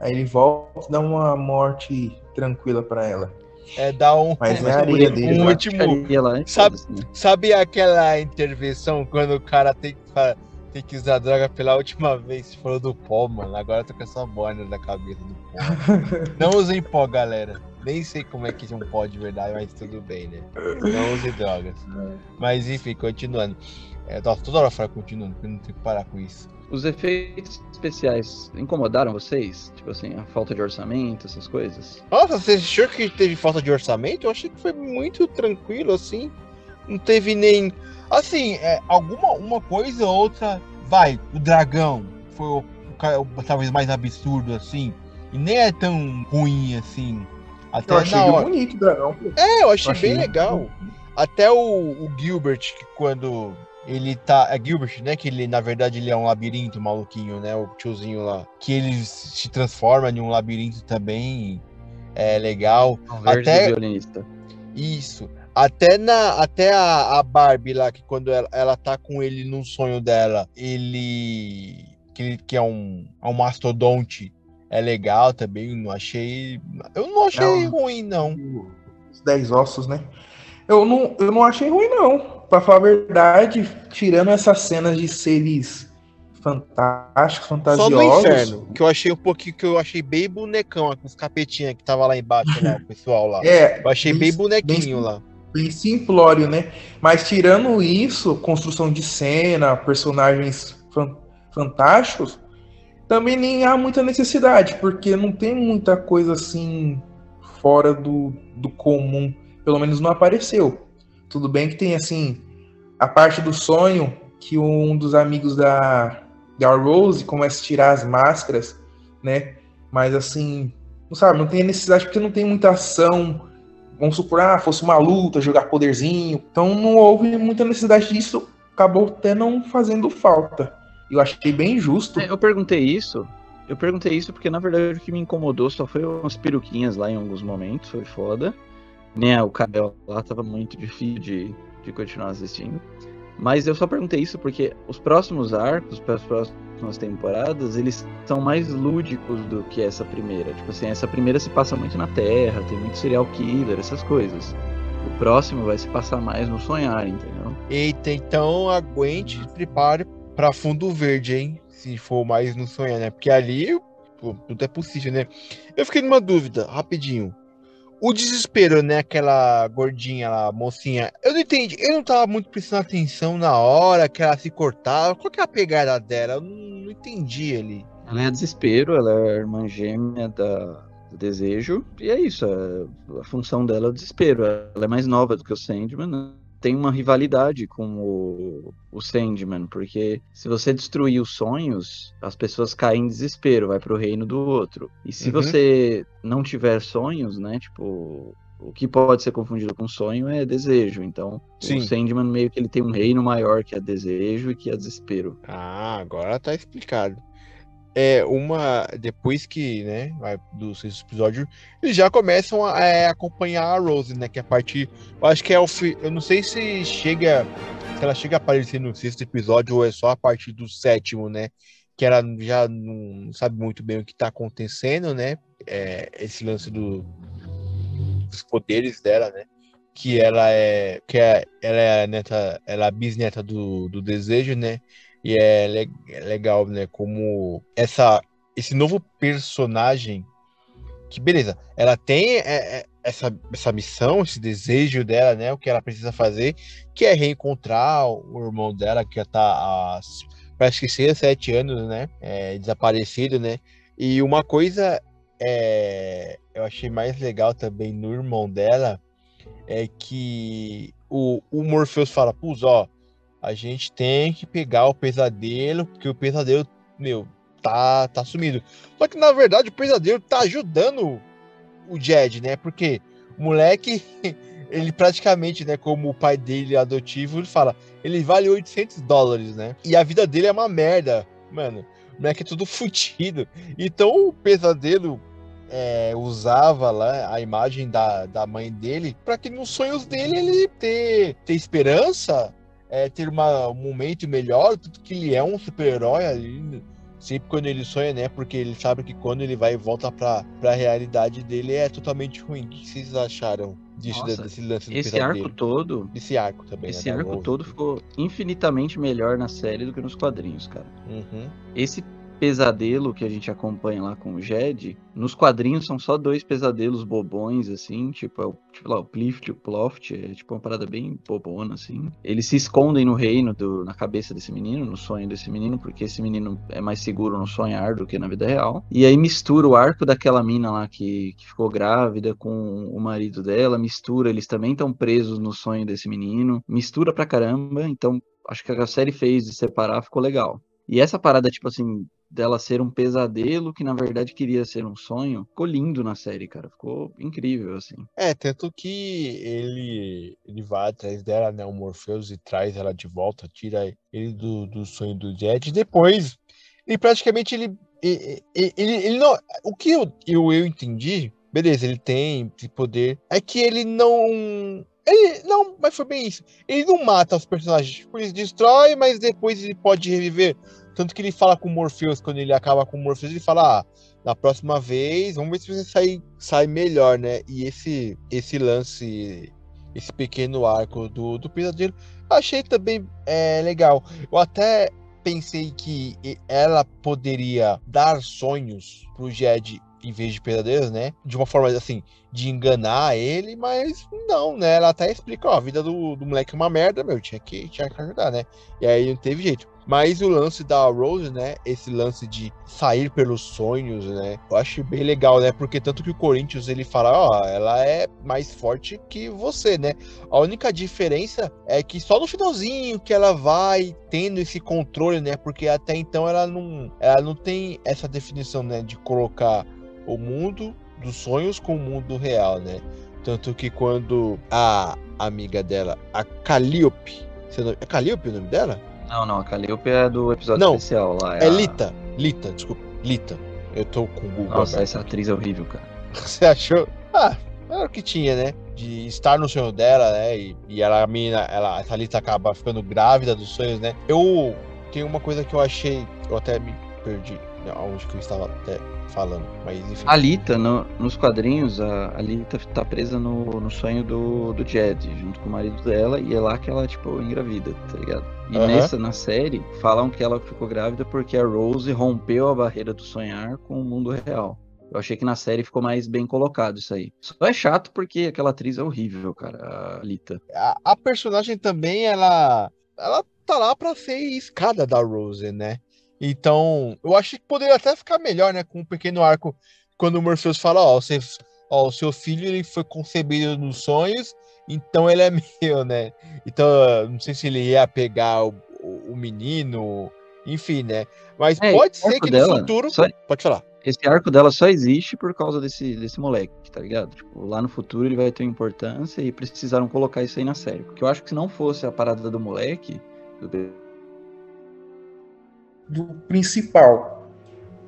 Aí ele volta e dá uma morte tranquila para ela. É dar um... Mas É, é areia dele. um lá. último- Ficaria lá, sabe- né? Sabe aquela intervenção quando o cara tem que, tem que usar droga pela última vez? Você falou do pó, mano. Agora eu tô com essa boina na cabeça do pó. Não usem pó, galera. Nem sei como é que é um pó de verdade, mas tudo bem, né? Não use drogas. Mas enfim, continuando. É, nossa, toda hora eu falo continuando, porque eu não tenho que parar com isso. Os efeitos especiais incomodaram vocês? Tipo assim, a falta de orçamento, essas coisas? Nossa, você achou que teve falta de orçamento? Eu achei que foi muito tranquilo, assim. Não teve nem. Assim, é, alguma uma coisa ou outra. Vai, o dragão foi o, o o talvez mais absurdo, assim. E nem é tão ruim assim. Até Eu achei na ele hora. bonito o dragão. É, eu achei Eu achei bem legal. Até o, o Gilbert, que quando ele tá. É Gilbert, né? Que ele, na verdade, ele é um labirinto maluquinho, né? O tiozinho lá. Que ele se transforma em um labirinto também. É legal. Um verde Até- violinista. Isso. Até, na, até a, a Barbie lá, que quando ela, ela tá com ele no sonho dela, ele. Que, ele- que é um, é um mastodonte. É legal também. Não achei. Eu não achei Não. ruim, não. Os 10 ossos, né? Eu não, eu não achei ruim, não. Pra falar a verdade, tirando essas cenas de seres fantásticos, Só fantasiosos. no inferno, que eu achei um pouquinho, que eu achei bem bonecão, com os capetinhas que tava lá embaixo, lá, o pessoal lá. É, Eu achei bem bem- bonequinho bem- lá. bem simplório, né? Mas tirando isso, construção de cena, personagens fan- fantásticos, também nem há muita necessidade, porque não tem muita coisa assim fora do, do comum. Pelo menos não apareceu. Tudo bem que tem assim a parte do sonho que um dos amigos da, da Rose começa a tirar as máscaras, né? Mas assim, não sabe, não tem necessidade porque não tem muita ação vamos supor, ah, fosse uma luta, jogar poderzinho. Então não houve muita necessidade disso, acabou até não fazendo falta. Eu achei bem justo. É, eu perguntei isso. Eu perguntei isso porque, na verdade, o que me incomodou só foi umas peruquinhas lá em alguns momentos, foi foda. Né, o cabelo lá tava muito difícil de, de continuar assistindo. Mas eu só perguntei isso porque os próximos arcos, para as próximas temporadas, eles são mais lúdicos do que essa primeira. Tipo assim, essa primeira se passa muito na Terra, tem muito serial killer, essas coisas. O próximo vai se passar mais no sonhar, entendeu? Eita, então aguente prepare pra fundo verde, hein? Se for mais no sonhar, né? Porque ali, pô, tudo é possível, né? Eu fiquei numa dúvida, rapidinho. O desespero, né? Aquela gordinha lá, mocinha. Eu não entendi. Eu não tava muito prestando atenção na hora que ela se cortava. Qual que é a pegada dela? Eu não, não entendi ali. Ela é desespero, ela é a irmã gêmea da, do desejo, e é isso, a, a função dela é o desespero. Ela é mais nova do que o Sandman, né? Tem uma rivalidade com o, o Sandman, porque se você destruir os sonhos, as pessoas caem em desespero, vai pro reino do outro. E se Uhum. você não tiver sonhos, né, tipo, o que pode ser confundido com sonho é desejo. Então, Sim. o Sandman meio que ele tem um reino maior que é desejo e que é desespero. Ah, agora tá explicado. É uma. Depois que, né, vai do sexto episódio, eles já começam a é, acompanhar a Rose, né? Que a partir. Eu acho que é o. Eu não sei se chega. Se ela chega a aparecer no sexto episódio ou é só a partir do sétimo, né? Que ela já não sabe muito bem o que tá acontecendo, né? É, esse lance do, dos poderes dela, né? Que ela é. Que é, ela é a neta. Ela é bisneta do, do desejo, né? E é, le- legal, né? Como essa, esse novo personagem. Que beleza, ela tem é, é, essa, essa missão, esse desejo dela, né? O que ela precisa fazer, que é reencontrar o irmão dela, que já tá há parece que 6, 7 anos, né? É, desaparecido, né? E uma coisa é, eu achei mais legal também no irmão dela é que o, o Morpheus fala, pus, ó, a gente tem que pegar o pesadelo, porque o pesadelo, meu, tá, tá sumido. Só que na verdade o pesadelo tá ajudando o Jed, né? Porque o moleque, ele praticamente, né, como o pai dele é adotivo, ele fala, ele vale 800 dólares, né? E a vida dele é uma merda, mano. O moleque é tudo fudido. Então o pesadelo é, usava lá a imagem da, da mãe dele para que nos sonhos dele ele ter, ter esperança, é, ter uma, um momento melhor, tudo que ele é um super-herói ali sempre quando ele sonha, né? Porque ele sabe que quando ele vai e volta pra, pra realidade dele é totalmente ruim. O que vocês acharam disso, Nossa, desse lance do Esse pesadelo? arco todo, Esse arco também, esse né? arco todo ficou infinitamente melhor na série do que nos quadrinhos, cara. Uhum. Esse pesadelo que a gente acompanha lá com o Jed, nos quadrinhos são só dois pesadelos bobões, assim, tipo, é o, tipo lá, o Plift e o Ploft, é tipo uma parada bem bobona, assim. Eles se escondem no reino, do, na cabeça desse menino, no sonho desse menino, porque esse menino é mais seguro no sonhar do que na vida real. E aí mistura o arco daquela mina lá que, que ficou grávida com o marido dela, mistura, eles também estão presos no sonho desse menino, mistura pra caramba, então acho que a série fez de separar, ficou legal. E essa parada, tipo assim, dela ser um pesadelo que na verdade queria ser um sonho, ficou lindo na série, cara. Ficou incrível, assim. É, tanto que ele, ele vai atrás dela, né? O Morpheus e traz ela de volta, tira ele do, do sonho do Jet. E depois, ele praticamente ele, ele, ele, ele não. O que eu, eu, eu entendi, beleza, ele tem esse poder, é que ele não. Ele não, mas foi bem isso. Ele não mata os personagens, tipo, ele destrói, mas depois ele pode reviver. Tanto que ele fala com o Morpheus, quando ele acaba com o Morpheus, ele fala: Ah, na próxima vez, vamos ver se você sai, sai melhor, né? E esse, esse lance, esse pequeno arco do, do pesadelo, achei também é, legal. Eu até pensei que ela poderia dar sonhos pro Jed em vez de pesadelos, né? De uma forma assim, de enganar ele, mas não, né? Ela até explica, ó, a vida do, do moleque é uma merda, meu, tinha que, tinha que ajudar, né? E aí não teve jeito. Mas o lance da Rose, né? Esse lance de sair pelos sonhos, né? Eu acho bem legal, né? Porque tanto que o Corinthians ele fala, ó, ela é mais forte que você, né? A única diferença é que só no finalzinho que ela vai tendo esse controle, né? Porque até então ela não, ela não tem essa definição, né? De colocar o mundo dos sonhos com o mundo real, né? Tanto que quando a amiga dela, a Calliope, nome- é Calliope o nome dela? Não, não, a Calliope é do episódio Não, especial lá. É a- Lita. Lita, desculpa. Lita. Eu tô com o Google Nossa, essa atriz é horrível, cara. Você achou? Ah, era o que tinha, né? De estar no sonho dela, né? E, e ela, a menina, ela, essa Lita acaba ficando grávida dos sonhos, né? Eu tenho uma coisa que eu achei. Eu até me perdi né, onde que eu estava até falando. Mas enfim. A Lita, no- nos quadrinhos, a, a Lita tá presa no, no sonho do, do Jed, junto com o marido dela, e é lá que ela, tipo, engravida, tá ligado? E Aham. nessa, na série, falam que ela ficou grávida porque a Rose rompeu a barreira do sonhar com o mundo real. Eu achei que na série ficou mais bem colocado isso aí. Só é chato porque aquela atriz é horrível, cara, a Lita. a, a personagem também, ela, ela tá lá pra ser escada da Rose, né? Então, eu acho que poderia até ficar melhor, né? Com um pequeno arco, quando o Morpheus fala, ó, você, ó, o seu filho ele foi concebido nos sonhos, então ele é meu, né? Então, não sei se ele ia pegar o, o, o menino, enfim, né? Mas É, pode ser que dela no futuro. só- Pode falar. Esse arco dela só existe por causa desse, desse moleque, tá ligado? Tipo, lá no futuro ele vai ter importância e precisaram colocar isso aí na série. Porque eu acho que se não fosse a parada do moleque, do do principal.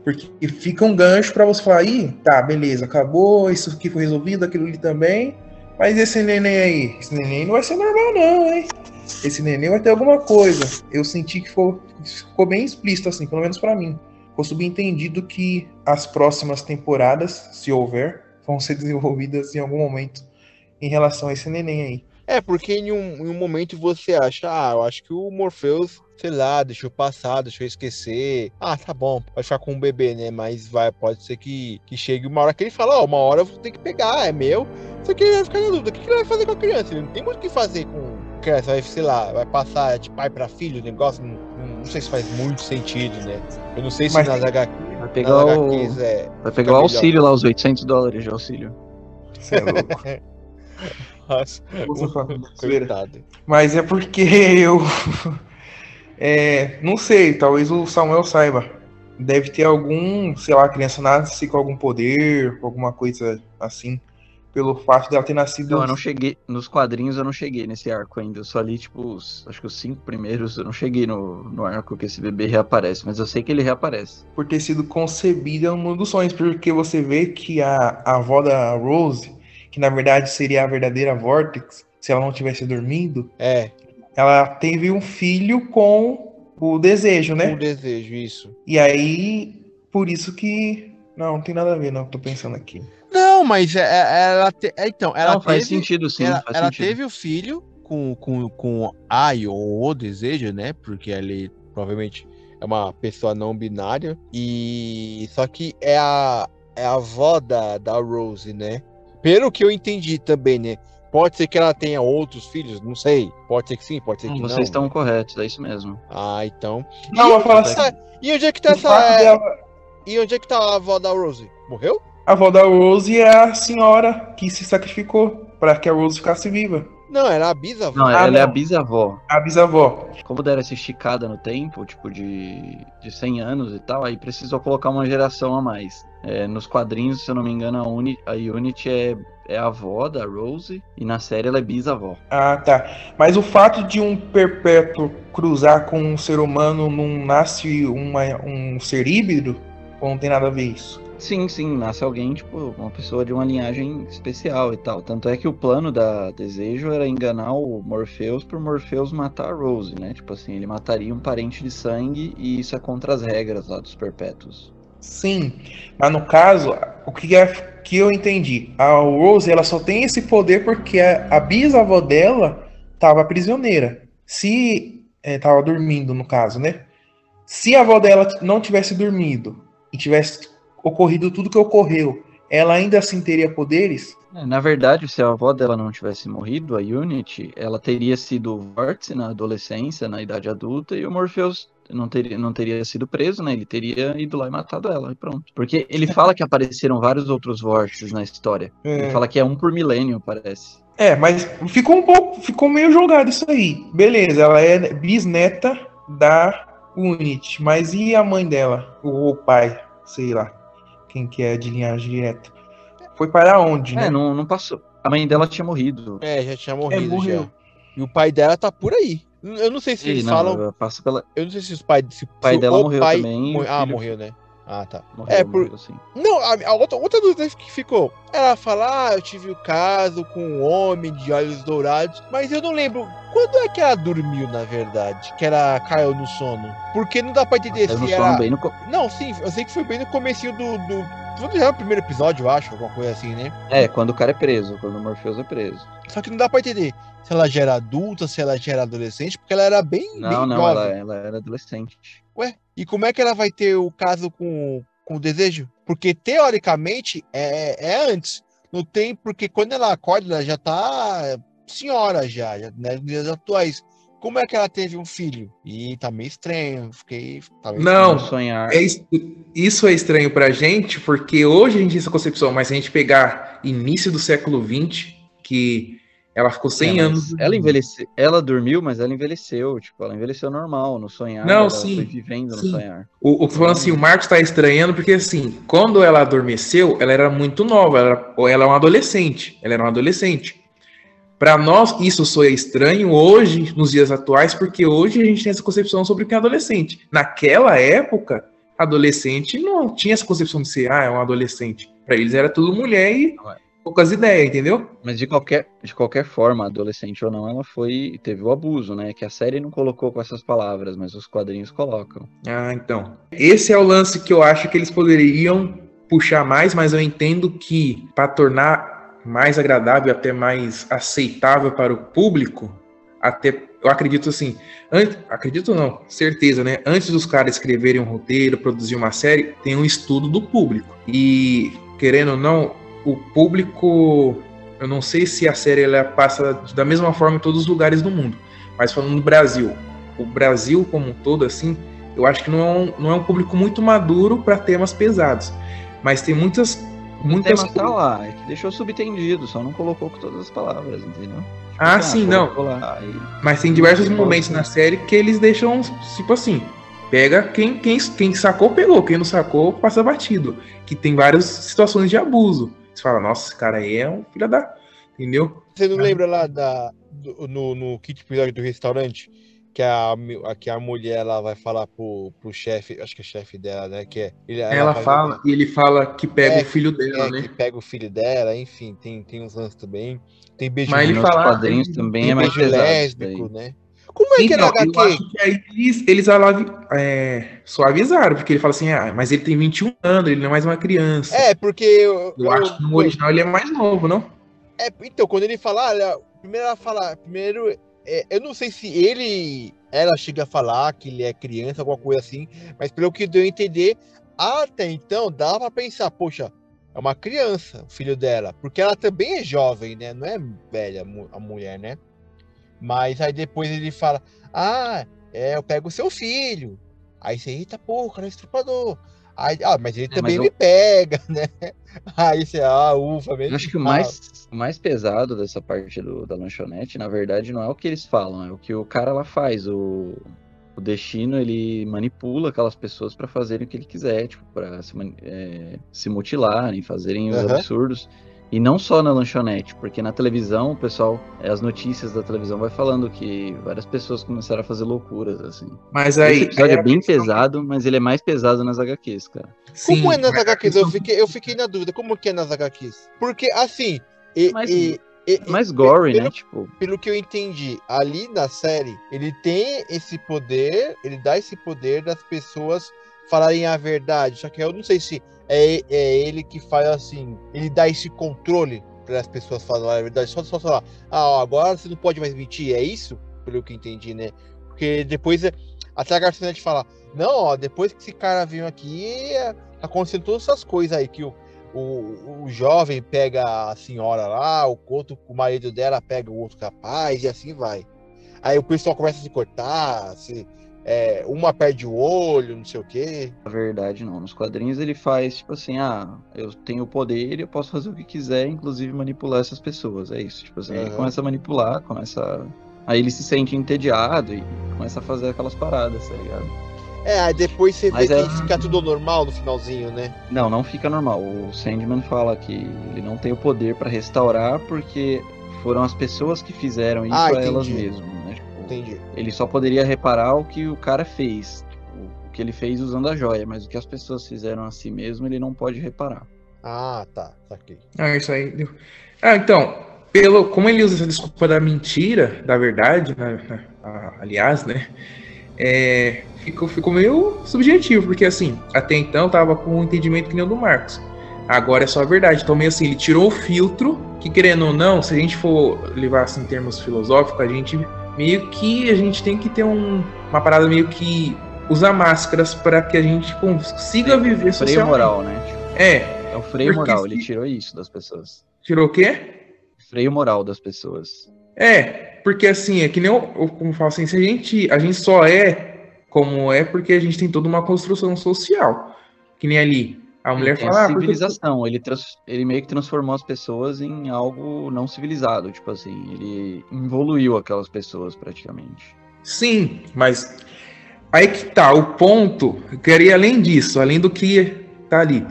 Porque fica um gancho pra você falar, ih, tá, beleza, acabou, isso aqui foi resolvido, aquilo ali também. Mas esse neném aí, esse neném não vai ser normal, não, hein? Esse neném vai ter alguma coisa. Eu senti que ficou, ficou bem explícito, assim, pelo menos pra mim. Ficou subentendido que as próximas temporadas, se houver, vão ser desenvolvidas em algum momento em relação a esse neném aí. É, porque em um, em um momento você acha, ah, eu acho que o Morpheus, sei lá, deixou passar, deixou esquecer. Ah, tá bom, pode ficar com o bebê, né? Mas vai, pode ser que, que chegue uma hora que ele fala, ó, uma hora eu vou ter que pegar, é meu. Só que ele vai ficar na dúvida, o que, que ele vai fazer com a criança? Ele não tem muito o que fazer com criança, vai, sei lá, vai passar de pai pra filho, o negócio, não, não- não sei se faz muito sentido, né? Eu não sei se Mas nas, tem- HQ, vai pegar o, HQs é... vai pegar o melhor. auxílio lá, os 800 dólares de auxílio. Você é louco. Nossa, coitado. Mas é porque eu. É, não sei, talvez o Samuel saiba. Deve ter algum, sei lá, a criança nasce com algum poder, alguma coisa assim. Pelo fato dela ter nascido. Não, eu não cheguei. Nos quadrinhos eu não cheguei nesse arco ainda. Eu só li, tipo, os, acho que os cinco primeiros. Eu não cheguei no, no arco que esse bebê reaparece. Mas eu sei que ele reaparece. por ter sido concebida no mundo dos sonhos, porque você vê que a, a avó da Rose, que na verdade seria a verdadeira Vortex, se ela não tivesse dormindo, É, ela teve um filho com o desejo, né? desejo, isso. E aí, por isso que. Não, não tem nada a ver, não, tô pensando aqui. Não, mas é- é- ela. te- é, Então, ela não, faz teve. sentido sim. ela faz ela sentido. teve o filho com, com, com a e ou o desejo, né? Porque ele provavelmente é uma pessoa não binária. E. Só que é a, é a avó da, da Rose, né? Pelo que eu entendi também, né? Pode ser que ela tenha outros filhos, não sei. Pode ser que sim, pode ser Hum, que não. Vocês estão corretos, é isso mesmo. Ah, então. Não, e, eu falo essa- assim, e onde é que tá o essa. dela, E onde é que tá a avó da Rose? Morreu? a avó da Rose é a senhora que se sacrificou para que a Rose ficasse viva. Não, era a bisavó. Não, Ah, ela é a não. bisavó. A bisavó. Como deram essa esticada no tempo, tipo de, de 100 anos e tal, aí precisou colocar uma geração a mais. É, nos quadrinhos, se eu não me engano, a, Uni, a Unity é, é a avó da Rose e na série ela é bisavó. Ah, tá. Mas o fato de um perpétuo cruzar com um ser humano não nasce uma- um ser híbrido? Ou não tem nada a ver isso? Sim, sim, nasce alguém, tipo, uma pessoa de uma linhagem especial e tal. Tanto é que o plano da Desejo era enganar o Morpheus por Morpheus matar a Rose, né? Tipo assim, ele mataria um parente de sangue e isso é contra as regras lá dos perpétuos. Sim, mas no caso, o que é que eu entendi? A Rose ela só tem esse poder porque a, a bisavó dela estava prisioneira. Se estava dormindo, no caso, né? Se a avó dela não tivesse dormido e tivesse ocorrido tudo que ocorreu, ela ainda assim teria poderes? É, na verdade, se a avó dela não tivesse morrido, a Unity, ela teria sido vórtice na adolescência, na idade adulta, e o Morpheus não teria, não teria sido preso, né? Ele teria ido lá e matado ela, e pronto. Porque ele fala que apareceram vários outros vórtices na história. Ele É. fala que é um por milênio, parece. É, mas ficou um pouco, ficou meio jogado isso aí. Beleza, ela é bisneta da Unity, mas e a mãe dela? O pai, sei lá, quem que é de linhagem direta? Foi para onde, né? É, não, não passou. A mãe dela tinha morrido. É, já tinha morrido morreu. já. E o pai dela tá por aí. Eu não sei se eles não, falam. passa pela. Eu não sei se os pais. Se, O pai dela o morreu pai também, morre- Ah, filho- morreu, né? Ah, tá. Morreu, É, por- morreu, sim. Não, a, a outra, outra dúvida que ficou. Ela fala, ah, eu tive o caso com um homem de olhos dourados. Mas eu não lembro. Quando é que ela dormiu, na verdade? Que ela caiu no sono? Porque não dá pra entender no se sono ela. bem no co- Não, sim, eu sei que foi bem no comecinho do. do... Quando já é o primeiro episódio, eu acho, alguma coisa assim, né? É, quando o cara é preso, quando o Morpheus é preso. Só que não dá pra entender se ela já era adulta, se ela já era adolescente, porque ela era bem, Não, bem não, jovem. ela, ela era adolescente. Ué, e como é que ela vai ter o caso com, com o desejo? Porque teoricamente é, é antes. Não tem, porque quando ela acorda, ela já tá senhora já, já né, nos dias atuais. Como é que ela teve um filho? E tá meio estranho, fiquei. Tá meio Não. No sonhar. É isso, é estranho pra gente, porque hoje a gente tem essa concepção, mas se a gente pegar início do século XX, que ela ficou 100 É, anos. Ela envelheceu. Ela dormiu, mas ela envelheceu. Tipo, ela envelheceu normal. No sonhar. Não, ela sim, foi vivendo sim. no sonhar. O, o que falando assim, o Marcos tá estranhando, porque assim, quando ela adormeceu, ela era muito nova, ela, era- ela é uma adolescente. Ela era uma adolescente. Pra nós, isso soa estranho hoje, nos dias atuais, porque hoje a gente tem essa concepção sobre o que é adolescente. Naquela época, adolescente não tinha essa concepção de ser, ah, é um adolescente. Pra eles era tudo mulher e é. poucas ideias, entendeu? Mas de qualquer, de qualquer forma, adolescente ou não, ela foi. Teve o abuso, né? Que a série não colocou com essas palavras, mas os quadrinhos colocam. Ah, então. Esse é o lance que eu acho que eles poderiam puxar mais, mas eu entendo que para tornar mais agradável, até mais aceitável para o público, até eu acredito assim, antes, acredito não, certeza, né? Antes dos caras escreverem um roteiro, produzir uma série, tem um estudo do público. E querendo ou não, o público, eu não sei se a série ela passa da mesma forma em todos os lugares do mundo, mas falando do Brasil, o Brasil como um todo assim, eu acho que não é um, não é um público muito maduro para temas pesados. Mas tem muitas, O muitas tema tá lá, é que deixou subtendido, só não colocou com todas as palavras, entendeu? Tipo Ah, assim, sim, não. colocou lá, aí- Mas tem diversos momentos na série que eles deixam, tipo assim, pega quem, quem, quem sacou, pegou, quem não sacou, passa batido. Que tem várias situações de abuso. Você fala, nossa, esse cara aí é um filho da. Entendeu? Você não lembra lá da, do- no, no quinto episódio do restaurante? Que a, que a mulher ela vai falar pro, pro chefe, acho que é chefe dela, né? Que é, ele, Ela fala, e ele fala que pega É, o filho é, dela, que né? pega o filho dela, enfim, tem, tem uns lances também. Tem beijo, Mas ele nos fala- quadrinhos ele- também tem é mais pesado. lésbico, né? Como é que é Então, eu HQ? acho que aí eles, eles alavi- é, suavizaram, porque ele fala assim, ah, mas ele tem 21 anos, ele não é mais uma criança. É, porque eu, eu acho que no original ele é mais novo, não? É, então, quando ele fala, olha, primeiro ela fala, primeiro, é, eu não sei se ele, ela chega a falar que ele é criança, alguma coisa assim, mas pelo que deu a entender, até então dava pra pensar, poxa, é uma criança, o filho dela, porque ela também é jovem, né? Não é velha a mu- a mulher, né? Mas aí depois ele fala, ah, é, eu pego o seu filho. Aí você, eita porra, cara, é estuprador. Aí, ah, mas ele É, também mas me eu- pega, né? Aí você, ah, ufa, Eu mesmo. acho que o mais, o mais pesado dessa parte do- da lanchonete, na verdade, não é o que eles falam, é o que o cara lá faz. O, o destino, ele manipula aquelas pessoas pra fazerem o que ele quiser, tipo, pra se, é, se mutilarem, fazerem os Aham. absurdos. E não só na lanchonete, porque na televisão, o pessoal, as notícias da televisão vai falando que várias pessoas começaram a fazer loucuras, assim. Mas aí. Esse episódio aí é bem questão- pesado, mas ele é mais pesado nas HQs, cara. Como Sim, é nas HQs? Eu fiquei, eu fiquei na dúvida. Como que é nas HQs? Porque, assim, e, Mas- e- e- É mais gory, pelo, né? Tipo, pelo que eu entendi, ali na série, ele tem esse poder, ele dá esse poder das pessoas falarem a verdade. Só que eu não sei se é, é ele que faz assim, ele dá esse controle para as pessoas falarem a verdade. Só, só falar, ah, agora você não pode mais mentir, é isso? Pelo que entendi, né? Porque depois, até a garçonete fala, não, ó, depois que esse cara veio aqui, é, acontecendo todas essas coisas aí, que o, o, o jovem pega a senhora lá, o outro, o marido dela pega o outro rapaz, e assim vai. Aí o pessoal começa a se cortar, se, é, uma perde o olho, não sei o quê. Na verdade, não. Nos quadrinhos ele faz, tipo assim, ah, eu tenho o poder e eu posso fazer o que quiser, inclusive manipular essas pessoas. É isso. Tipo assim, ele Aham. começa a manipular, começa. a- Aí ele se sente entediado e começa a fazer aquelas paradas, tá ligado? É, aí depois você Mas vê é- que fica tudo normal no finalzinho, né? Não, não fica normal. O Sandman fala que ele não tem o poder pra restaurar porque foram as pessoas que fizeram isso Ah, a elas mesmas, Entendi. ele só poderia reparar o que o cara fez, o que ele fez usando a joia, mas o que as pessoas fizeram a si mesmo ele não pode reparar. Ah, tá, saquei. Ah, isso aí. Ah, então, pelo, como ele usa essa desculpa da mentira, da verdade, né, né, aliás, né? É, ficou, ficou meio subjetivo, porque assim, até então tava com um entendimento que nem o do Marcos. Agora é só a verdade. Então, meio assim, ele tirou o filtro, que querendo ou não, se a gente for levar assim em termos filosóficos, a gente meio que a gente tem que ter um- uma parada meio que usar máscaras para que a gente consiga viver Freio socialmente. moral, né? É, é o freio moral, se- ele tirou isso das pessoas. tirou o quê? Freio moral das pessoas. É, porque assim, é que nem eu, eu como eu falo assim, se a gente, a gente só é como é porque a gente tem toda uma construção social. Que nem ali, a mulher fala, a ah, porque civilização, ele, trans- ele meio que transformou as pessoas em algo não civilizado, tipo assim, ele evoluiu aquelas pessoas praticamente. Sim, mas aí que tá, o ponto, eu queria ir além disso, além do que tá ali.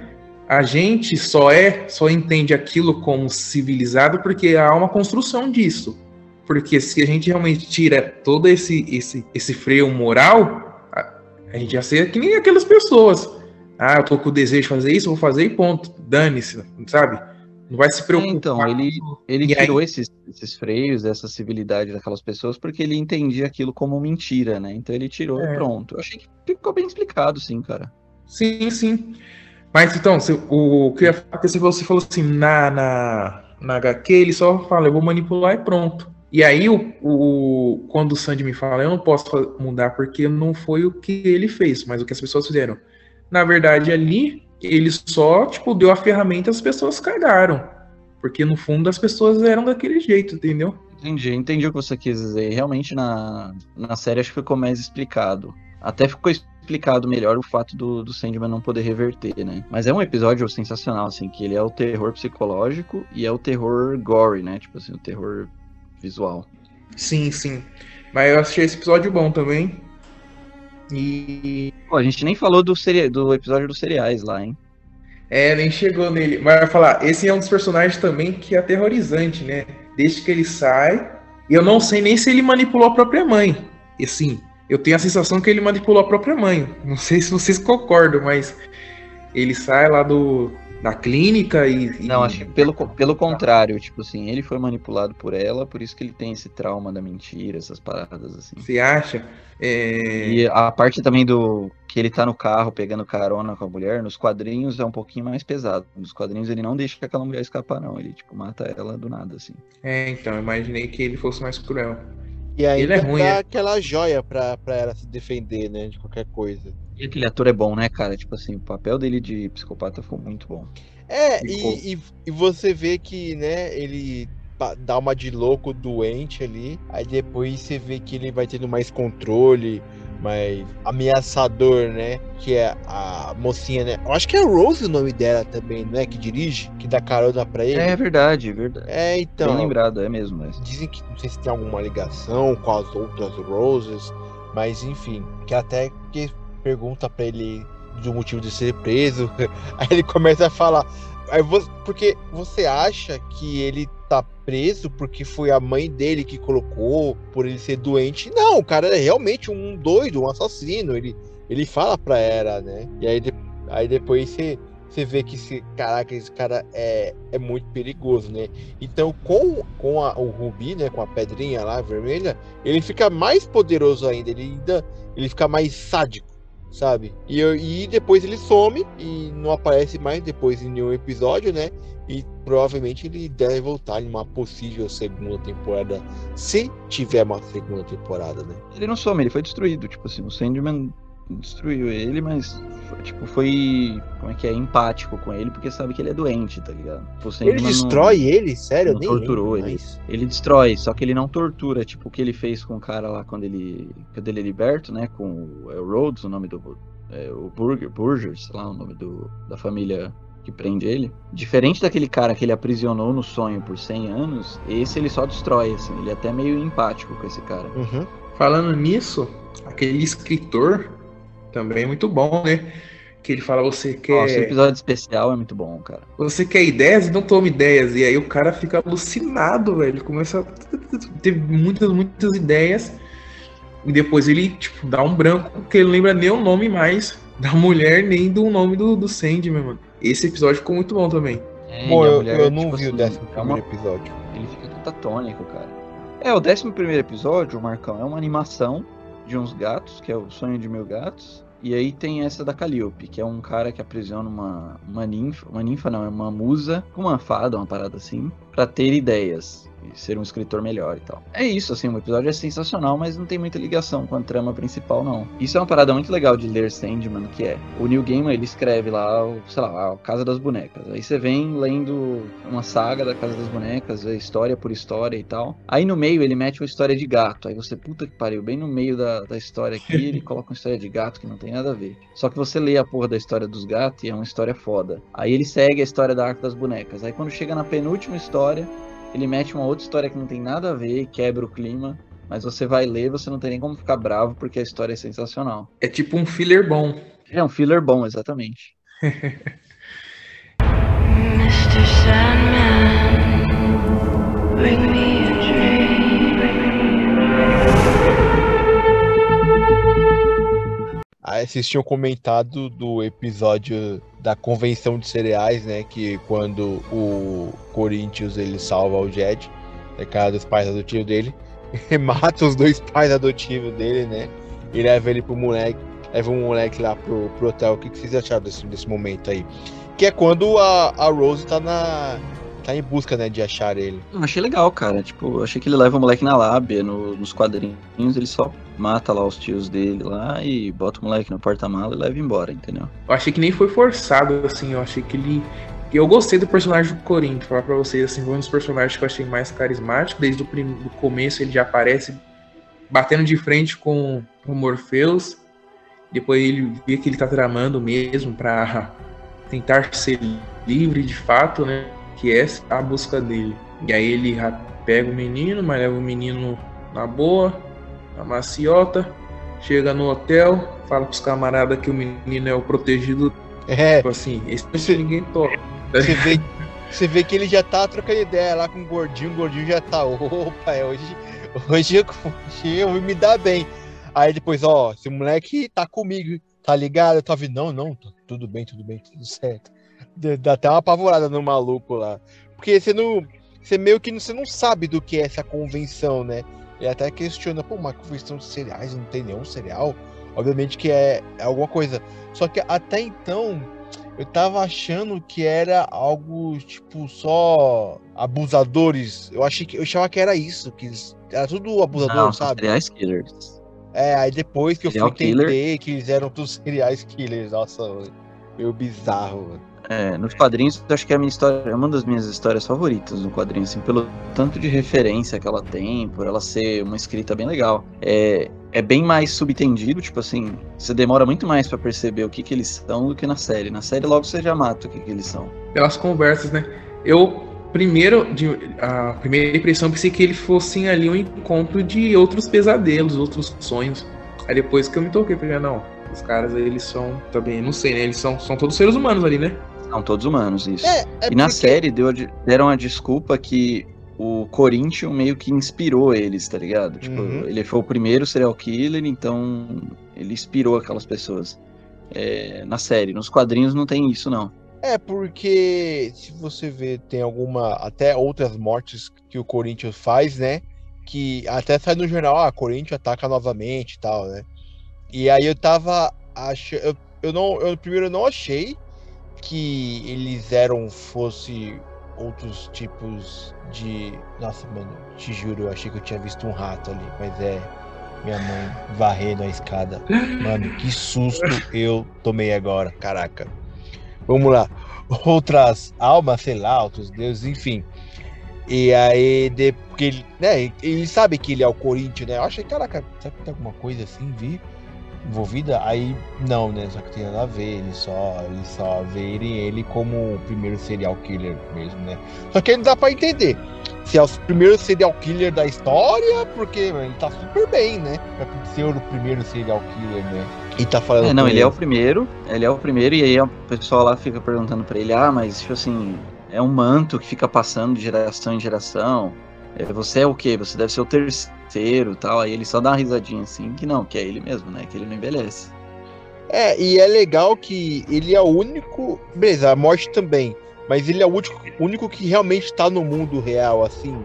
A gente só é, só entende aquilo como civilizado porque há uma construção disso. Porque se a gente realmente tira todo esse esse, esse freio moral, a, a gente já seria que nem aquelas pessoas. Ah, eu tô com o desejo de fazer isso, vou fazer e ponto. Dane-se, sabe? Não vai se preocupar. então, ele- Ele E aí- tirou esses, esses freios, essa civilidade daquelas pessoas, porque ele entendia aquilo como mentira, né? Então ele tirou É. e pronto. Eu achei que ficou bem explicado, sim, cara. Sim, sim. Mas então, se- o que você falou- assim, na, na, na HQ, ele só fala, eu vou manipular e pronto. E aí, o, o, quando o Sandy me fala, eu não posso mudar porque não foi o que ele fez, mas o que as pessoas fizeram. Na verdade, ali, ele só, tipo, deu a ferramenta e as pessoas cagaram. Porque, no fundo, as pessoas eram daquele jeito, entendeu? Entendi, entendi o que você quis dizer. Realmente na, na série acho que ficou mais explicado. Até ficou explicado melhor o fato do, do Sandman não poder reverter, né? Mas é um episódio sensacional, assim, que ele é o terror psicológico e é o terror gore, né? Tipo assim, o terror visual. Sim, sim. Mas eu achei esse episódio bom também. E. Pô, a gente nem falou do, seri... do episódio dos cereais lá, hein? É, nem chegou nele. Mas vai falar, esse é um dos personagens também que é aterrorizante, né? Desde que ele sai. Eu não sei nem se ele manipulou a própria mãe. E assim, eu tenho a sensação que ele manipulou a própria mãe. Não sei se vocês concordam, mas ele sai lá do, da clínica e. e- Não, acho que pelo, pelo contrário, tipo assim, ele foi manipulado por ela, por isso que ele tem esse trauma da mentira, essas paradas assim. Você acha? É, E a parte também do que ele tá no carro pegando carona com a mulher, nos quadrinhos é um pouquinho mais pesado. Nos quadrinhos ele não deixa aquela mulher escapar, não. Ele, tipo, mata ela do nada, assim. é, então, eu imaginei que ele fosse mais cruel. E ainda Ele é ruim, dá é. aquela joia pra, pra ela se defender, né? De qualquer coisa. E aquele ator é bom, né, cara? Tipo assim, o papel dele de psicopata foi muito bom. É, Ficou. e, e, e você vê que, né, ele dá uma de louco doente ali, aí depois você vê que ele vai tendo mais controle, mais ameaçador, né? Que é a mocinha, né? Eu acho que é Rose o nome dela também, né? Que dirige, que dá carona pra ele. É verdade, é verdade. É, Bem então. lembrado, é mesmo. Dizem que não sei se tem alguma ligação com as outras Roses, mas enfim, que até que pergunta pra ele do motivo de ser preso, aí ele começa a falar, você, porque você acha que ele tá preso porque foi a mãe dele que colocou por ele ser doente? Não, o cara é realmente um doido, um assassino, ele ele fala pra ela, né? E aí, de- aí depois você você vê que esse, caraca, esse cara é, é muito perigoso, né? Então, com, com a- o Rubi, né, com a pedrinha lá vermelha, ele fica mais poderoso ainda, ele ainda ele fica mais sádico, sabe? E, eu- e depois ele some e não aparece mais depois em nenhum episódio, né? E provavelmente ele deve voltar em uma possível segunda temporada, se tiver uma segunda temporada, né? Ele não some, ele foi destruído. Tipo assim, o Sandman destruiu ele, mas foi, tipo, foi. Como é que é? Empático com ele, porque sabe que ele é doente, tá ligado? O Sandman Ele não- destrói ele? Sério? Não nem torturou ele. mais. Ele destrói, só que ele não tortura, tipo o que ele fez com o cara lá quando ele, quando ele é liberto, né? Com o, é o Rhodes, o nome do. É, o Burger, Burgers, sei lá o nome do, da família que prende ele. Diferente daquele cara que ele aprisionou no sonho por 100 anos, esse ele só destrói, assim. Ele é até meio empático com esse cara. Uhum. Falando nisso, aquele escritor também é muito bom, né? Que ele fala, você quer. Nossa, o episódio especial é muito bom, cara. Você quer ideias? Então toma ideias. E aí o cara fica alucinado, velho. Ele começa a ter muitas, muitas ideias. E depois ele, tipo, dá um branco, porque ele não lembra nem o nome mais da mulher, nem do nome do, do Sandman, mano. Esse episódio ficou muito bom também. É, a eu, mulher, eu não tipo vi o assim, décimo é uma primeiro episódio. Ele fica catatônico, cara. É, o 11 primeiro episódio, o Marcão, é uma animação de uns gatos, que é o Sonho de Mil Gatos. E aí tem essa da Calliope, que é um cara que aprisiona uma, uma ninfa. Uma ninfa não, é uma musa, uma fada, uma parada assim, pra ter ideias. E ser um escritor melhor e tal. É isso, assim, o episódio é sensacional, mas não tem muita ligação com a trama principal, não. Isso é uma parada muito legal de ler Sandman, que é, o Neil Gaiman, ele escreve lá, o- sei lá, a Casa das Bonecas. Aí você vem lendo uma saga da Casa das Bonecas, vê história por história e tal. Aí no meio ele mete uma história de gato. Aí você, puta que pariu, bem no meio da, da história aqui, ele coloca uma história de gato que não tem nada a ver. Só que você lê a porra da história dos gatos e é uma história foda. Aí ele segue a história da Arca das Bonecas. Aí quando chega na penúltima história, ele mete uma outra história que não tem nada a ver e quebra o clima. Mas você vai ler, você não tem nem como ficar bravo, porque a história é sensacional. É tipo um filler bom. É um filler bom, exatamente. Mr. Sandman, bring me vocês tinham comentado do episódio da convenção de cereais, né? Que quando o Corinthians ele salva o Jed, é cara dos pais adotivos dele, mata os dois pais adotivos dele, né? E leva ele pro moleque, leva um moleque lá pro, pro hotel. O que, que vocês acharam desse, desse momento aí? Que é quando a, a Rose tá na. Tá em busca, né, de achar ele. Eu achei legal, cara. Tipo, achei que ele leva o moleque na lábia, no- nos quadrinhos, ele só mata lá os tios dele lá e bota o moleque no porta-mala e leva embora, entendeu? Eu achei que nem foi forçado, assim. Eu achei que ele. Eu gostei do personagem do Corinthians, falar pra vocês, assim, foi um dos personagens que eu achei mais carismático. Desde o prim... do começo ele já aparece batendo de frente com o Morpheus. Depois ele vê que ele tá tramando mesmo pra tentar ser livre de fato, né? Que é a busca dele. E aí ele pega o menino, mas leva o menino na boa, na maciota, chega no hotel, fala pros camaradas que o menino é o protegido, É, tipo assim, esse ninguém toca. você vê, você vê que ele já tá trocando ideia lá com o gordinho, o gordinho já tá. Opa, é hoje, hoje, eu- hoje eu vou me dar bem. Aí depois, ó, esse moleque tá comigo, tá ligado? Eu tava, não, não, tá tudo bem, tudo bem, tudo certo. Dá- até uma apavorada no maluco lá. Porque você não. Você meio que não- você não sabe do que é essa convenção, né? Ele até questiona, pô, uma convenção de cereais, não tem nenhum cereal? Obviamente que é, é alguma coisa. Só que até então, eu tava achando que era algo, tipo, só abusadores. Eu achei que eu achava que era isso, que eles, era tudo abusador, Não, sabe? serial killers. É, aí depois que eu fui Serial killer. entender que eles eram todos serial killers, nossa, meio bizarro. mano. É, nos quadrinhos, acho que é história, é uma das minhas histórias favoritas no quadrinho, assim, pelo tanto de referência que ela tem, por ela ser uma escrita bem legal. É, é bem mais subtendido, tipo assim, você demora muito mais pra perceber o que que eles são do que na série. Na série logo você já mata o que que eles são. pelas conversas, né? Eu, primeiro, de, a primeira impressão, pensei que eles fossem ali um encontro de outros pesadelos, outros sonhos. Aí depois que eu me toquei, falei, ah, não, os caras eles são, também, não sei, né? Eles são, são todos seres humanos ali, né? São todos humanos, isso. É, é e na porque- série deu, deram a desculpa que o Corinthians meio que inspirou eles, tá ligado? Tipo, Uhum. ele foi o primeiro serial killer, então ele inspirou aquelas pessoas. É, na série, nos quadrinhos não tem isso, não. É, porque se você vê, tem alguma. Até outras mortes que o Corinthians faz, né? Que até sai no jornal, ah, Corinthians ataca novamente e tal, né? E aí eu tava achando. Eu, eu não. Eu primeiro não achei que eles eram. fosse outros tipos de. Nossa, mano, te juro, eu achei que eu tinha visto um rato ali, mas é. Minha mãe varrendo a escada. Mano, que susto eu tomei agora, caraca. Vamos lá. Outras almas, sei lá, outros deuses, enfim. E aí, de, porque ele, né, ele sabe que ele é o Corinthians, né? Eu achei, caraca, será que tem alguma coisa assim, vi? Envolvida? Aí, não, né? Só que tem nada a ver, ele só, ele só verem ele como o primeiro serial killer mesmo, né? Só que aí não dá pra entender se é o primeiro serial killer da história, porque ele tá super bem, né? Pra ser o primeiro serial killer, né? E tá falando. É, não, com ele é o primeiro, ele é o primeiro, e aí o pessoal lá fica perguntando pra ele, ah, mas tipo assim, é um manto que fica passando de geração em geração. É, você é o quê? Você deve ser o terceiro tal. Aí ele só dá uma risadinha assim, que não, que é ele mesmo, né? Que ele não envelhece. É, e é legal que ele é o único. Beleza, a morte também. Mas ele é o único, único que realmente tá no mundo real, assim.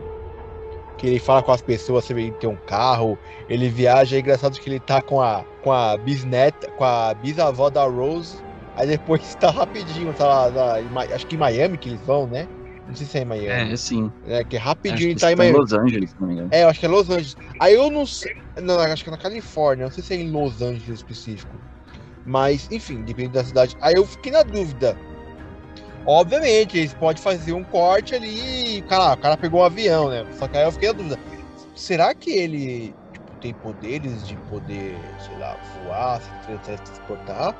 Que ele fala com as pessoas, vê ele tem um carro, ele viaja, é engraçado que ele tá com a, com a bisneta, com a bisavó da Rose. Aí depois tá rapidinho, tá lá, lá acho que em Miami que eles vão, né? Não sei se é em Miami. É, sim. É, que é Acho rapidinho que ele tá em Miami. Los Angeles, se não me engano. É, eu acho que é Los Angeles. Aí eu não sei. Não, acho que é na Califórnia. Não sei se é em Los Angeles específico. Mas, enfim, depende da cidade. Aí eu fiquei na dúvida. Obviamente, eles podem fazer um corte ali cara, o cara pegou um avião, né? Só que aí eu fiquei na dúvida. Será que ele tipo, tem poderes de poder, sei lá, voar, se transportar?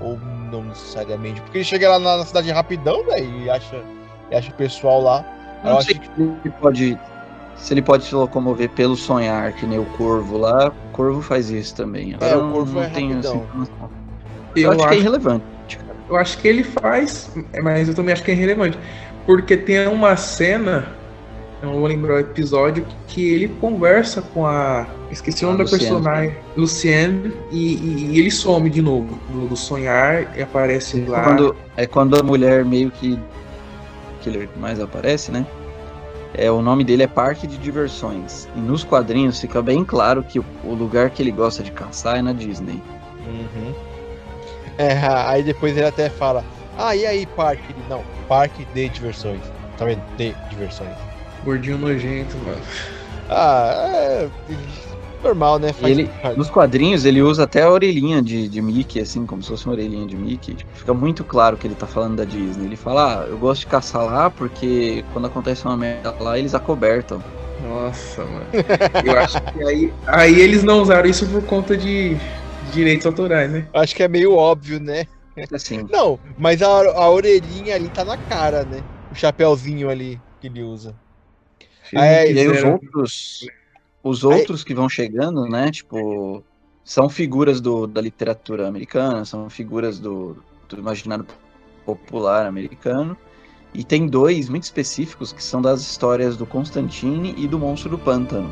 Ou não necessariamente? Porque ele chega lá na, na cidade rapidão, velho, e acha, e acha o pessoal lá. Eu Não acho sei que se ele pode. Se ele pode se locomover pelo sonhar, que nem o corvo lá, o corvo faz isso também. É, o corvo não é tenho essa informação. Eu, Eu acho, acho, que é irrelevante. eu acho que ele faz, mas eu também acho que é irrelevante. Porque tem uma cena, eu não vou lembrar o episódio, que ele conversa com a. Esqueci o A nome da Luciane. personagem, Luciane, e, e- e ele some de novo do, do sonhar e aparece lá. Quando, é quando a mulher meio que. Que ele mais aparece, né? É, o nome dele é Parque de Diversões. E nos quadrinhos fica bem claro que o, o lugar que ele gosta de caçar é na Disney. Uhum. É, aí depois ele até fala: Ah, e aí, parque? Ele, Não, parque de diversões. Tá vendo? De diversões. Gordinho nojento, mano. Ah, é. Normal, né? Faz ele- parte. Nos quadrinhos ele usa até a orelhinha de, de Mickey, assim, como se fosse uma orelhinha de Mickey. Tipo, fica muito claro que ele tá falando da Disney. Ele fala, ah, eu gosto de caçar lá porque quando acontece uma merda lá, eles acobertam. Nossa, mano. Eu acho que aí, aí eles não usaram isso por conta de, Direitos autorais, né? Acho que é meio óbvio, né? Assim, Não, mas a, a orelhinha ali tá na cara, né? O chapéuzinho ali que ele usa. Filme É, e aí os outros, os outros que vão chegando, né? Tipo, são figuras do, da literatura americana, são figuras do, do imaginário popular americano. E tem dois muito específicos que são das histórias do Constantine e do Monstro do Pântano.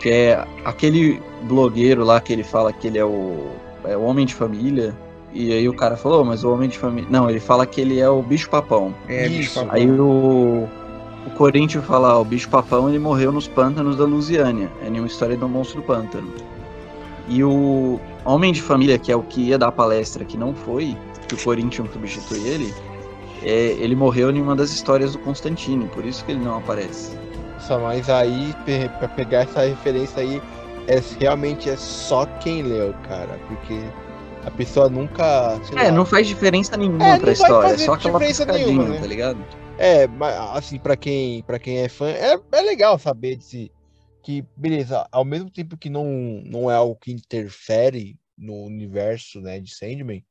Que é aquele blogueiro lá que ele fala que ele é o, é o homem de família. E aí o cara falou, mas o homem de família. Não, ele fala que ele é o bicho papão. É, Isso. bicho papão. Aí o, o Corinthians fala, ó, o bicho papão ele morreu nos pântanos da Lusiânia. É nenhuma história do monstro do pântano. E o homem de família, que é o que ia dar a palestra, que não foi, que o Corinthians substitui ele, é, ele morreu em uma das histórias do Constantine, por isso que ele não aparece. Nossa, mas aí, pra pegar essa referência aí, é, realmente é só quem leu, cara. Porque a pessoa nunca. É, lá, não faz diferença nenhuma É, pra história, é só aquela piscadinha, nenhuma, né? tá ligado? É, mas assim, pra quem, pra quem é fã, é, é legal saber desse, que, beleza, ao mesmo tempo que não, não é algo que interfere no universo, né, de Sandman,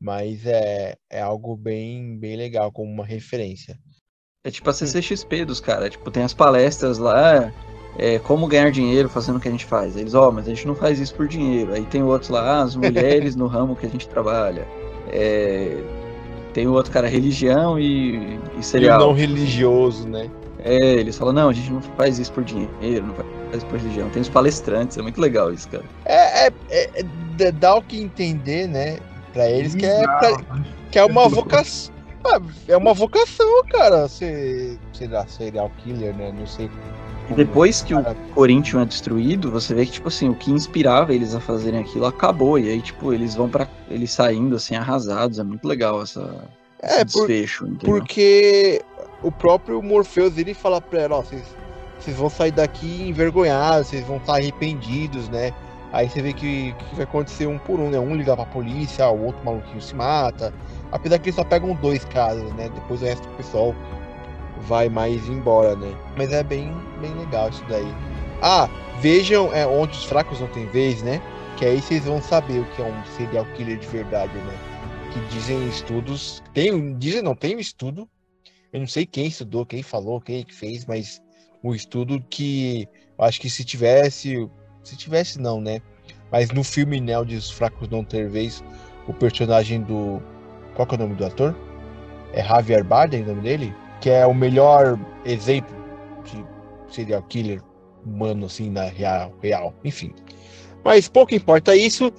mas é, é algo bem, bem legal, como uma referência. É tipo a CCXP dos caras, tipo, tem as palestras lá, é, como ganhar dinheiro fazendo o que a gente faz. Eles, ó, mas a gente não faz isso por dinheiro. Aí tem outros lá, ah, as mulheres no ramo que a gente trabalha. É, tem o outro cara, religião e, e E o cereal. não religioso, né? É, eles falam, não, a gente não faz isso por dinheiro, não faz isso por religião. Tem os palestrantes, é muito legal isso, cara. É, é, é- é- dá o que entender, né, pra eles que é, pra- que é uma vocação. Ah, É uma vocação, cara, ser, sei lá, serial killer, né? Não sei. E depois que o Corinthians é destruído, você vê que, tipo assim, o que inspirava eles a fazerem aquilo acabou. E aí, tipo, eles vão para Eles saindo, assim, arrasados. É muito legal essa, esse É, por- desfecho? Porque o próprio Morpheus ele fala pra ela, ó, vocês, vocês vão sair daqui envergonhados, vocês vão estar arrependidos, né? Aí você vê que, que vai acontecer um por um, né? Um ligar pra polícia, o outro maluquinho se mata. Apesar que eles só pegam dois casos, né? Depois o resto do pessoal vai mais embora, né? Mas é bem, bem legal isso daí. Ah, vejam é, onde os fracos não têm vez, né? Que aí vocês vão saber o que é um serial killer de verdade, né? Que dizem estudos. Tem, dizem não, tem um estudo. Eu não sei quem estudou, quem falou, quem que fez, mas um estudo que acho que se tivesse. Se tivesse, não, né? Mas no filme né, os fracos não ter vez, o personagem do. Qual é o nome do ator? É Javier Bardem o nome dele? Que é o melhor exemplo de serial killer humano, assim, na real. real. Enfim. Mas pouco importa isso.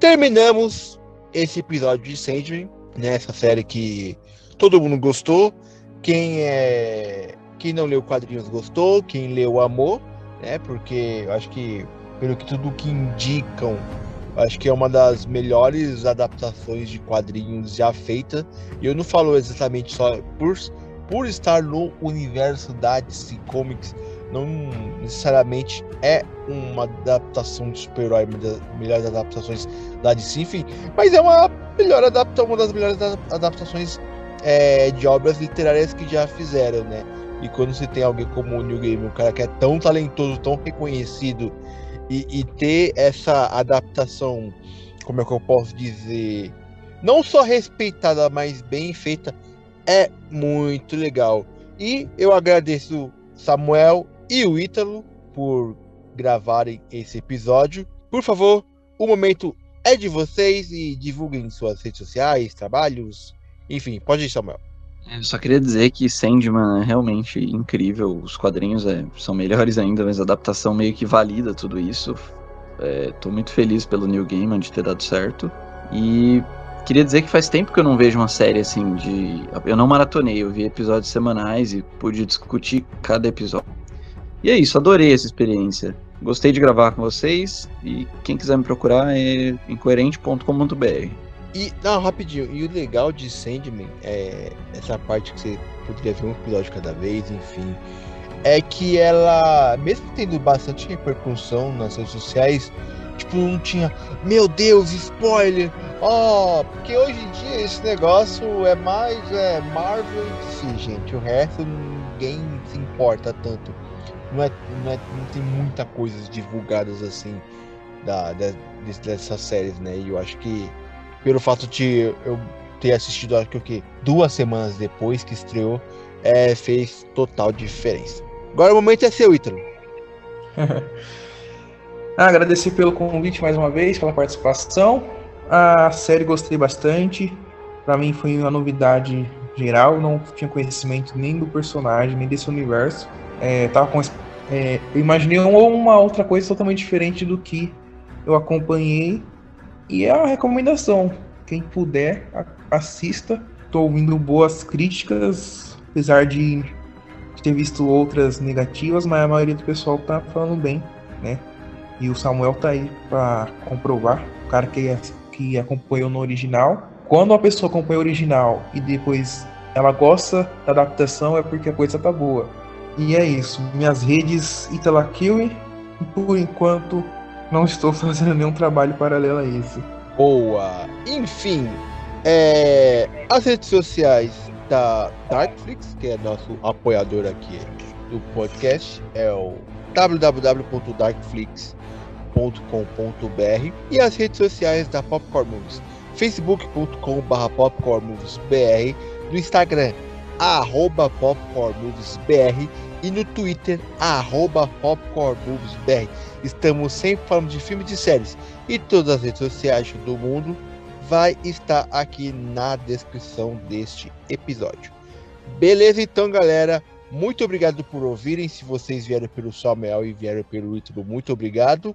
Terminamos esse episódio de Sandman, né? Essa série que todo mundo gostou. Quem é. Quem não leu quadrinhos gostou, quem leu amou, né? Porque eu acho que, pelo que tudo que indicam, acho que é uma das melhores adaptações de quadrinhos já feita. E eu não falo exatamente só por, por estar no universo da DC Comics, não necessariamente é uma adaptação de super-herói, uma das melhores adaptações da DC, enfim, mas é uma melhor adapta, uma das melhores ada- adaptações é, de obras literárias que já fizeram, né? E quando você tem alguém como o Neil Gaiman, um cara que é tão talentoso, tão reconhecido, e, e ter essa adaptação, como é que eu posso dizer, não só respeitada, mas bem feita, é muito legal. E eu agradeço Samuel e o Ítalo por gravarem esse episódio. Por favor, o momento é de vocês e divulguem suas redes sociais, trabalhos, enfim, pode ir, Samuel. Eu só queria dizer que Sandman é realmente incrível. Os quadrinhos é, são melhores ainda, mas a adaptação meio que valida tudo isso. É, tô muito feliz pelo Neil Gaiman de ter dado certo. E queria dizer que faz tempo que eu não vejo uma série assim de. Eu não maratonei, eu vi episódios semanais e pude discutir cada episódio. E é isso, adorei essa experiência. Gostei de gravar com vocês e quem quiser me procurar é incoerente.com.br. E, não, rapidinho, e o legal de Sandman, é essa parte que você poderia ver um episódio cada vez, enfim, é que ela, mesmo tendo bastante repercussão nas redes sociais, tipo, não tinha, meu Deus, spoiler, ó, porque hoje em dia esse negócio é mais é, Marvel e DC, gente, o resto ninguém se importa tanto. Não, é, não, é, não tem muita coisa divulgadas assim da, da, dessas séries, né? E eu acho que pelo fato de eu ter assistido acho que o quê? duas semanas depois que estreou, é, fez total diferença. Agora o momento é seu, Ítalo. ah, agradecer pelo convite mais uma vez, pela participação. A série gostei bastante. Para mim foi uma novidade geral, não tinha conhecimento nem do personagem, nem desse universo. É, tava com, é, imaginei uma outra coisa totalmente diferente do que eu acompanhei. E é uma recomendação. Quem puder, assista. Estou ouvindo boas críticas, apesar de ter visto outras negativas, mas a maioria do pessoal tá falando bem, né? E o Samuel tá aí para comprovar, o cara que, que acompanhou no original. Quando uma pessoa acompanha o original e depois ela gosta da adaptação, é porque a coisa tá boa. E é isso. Minhas redes Italakiwi, por enquanto não estou fazendo nenhum trabalho paralelo a esse. Boa! Enfim, é, as redes sociais da Darkflix, que é nosso apoiador aqui do podcast, é o www.darkflix.com.br e as redes sociais da Popcorn Movies, facebook.com.br popcornmoviesbr, no Instagram, arroba popcornmoviesbr e no Twitter, arroba popcornmoviesbr. Estamos sempre falando de filmes e séries e todas as redes sociais do mundo vai estar aqui na descrição deste episódio. Beleza, então, galera. Muito obrigado por ouvirem. Se vocês vieram pelo Samuel e vieram pelo Ítalo, muito obrigado.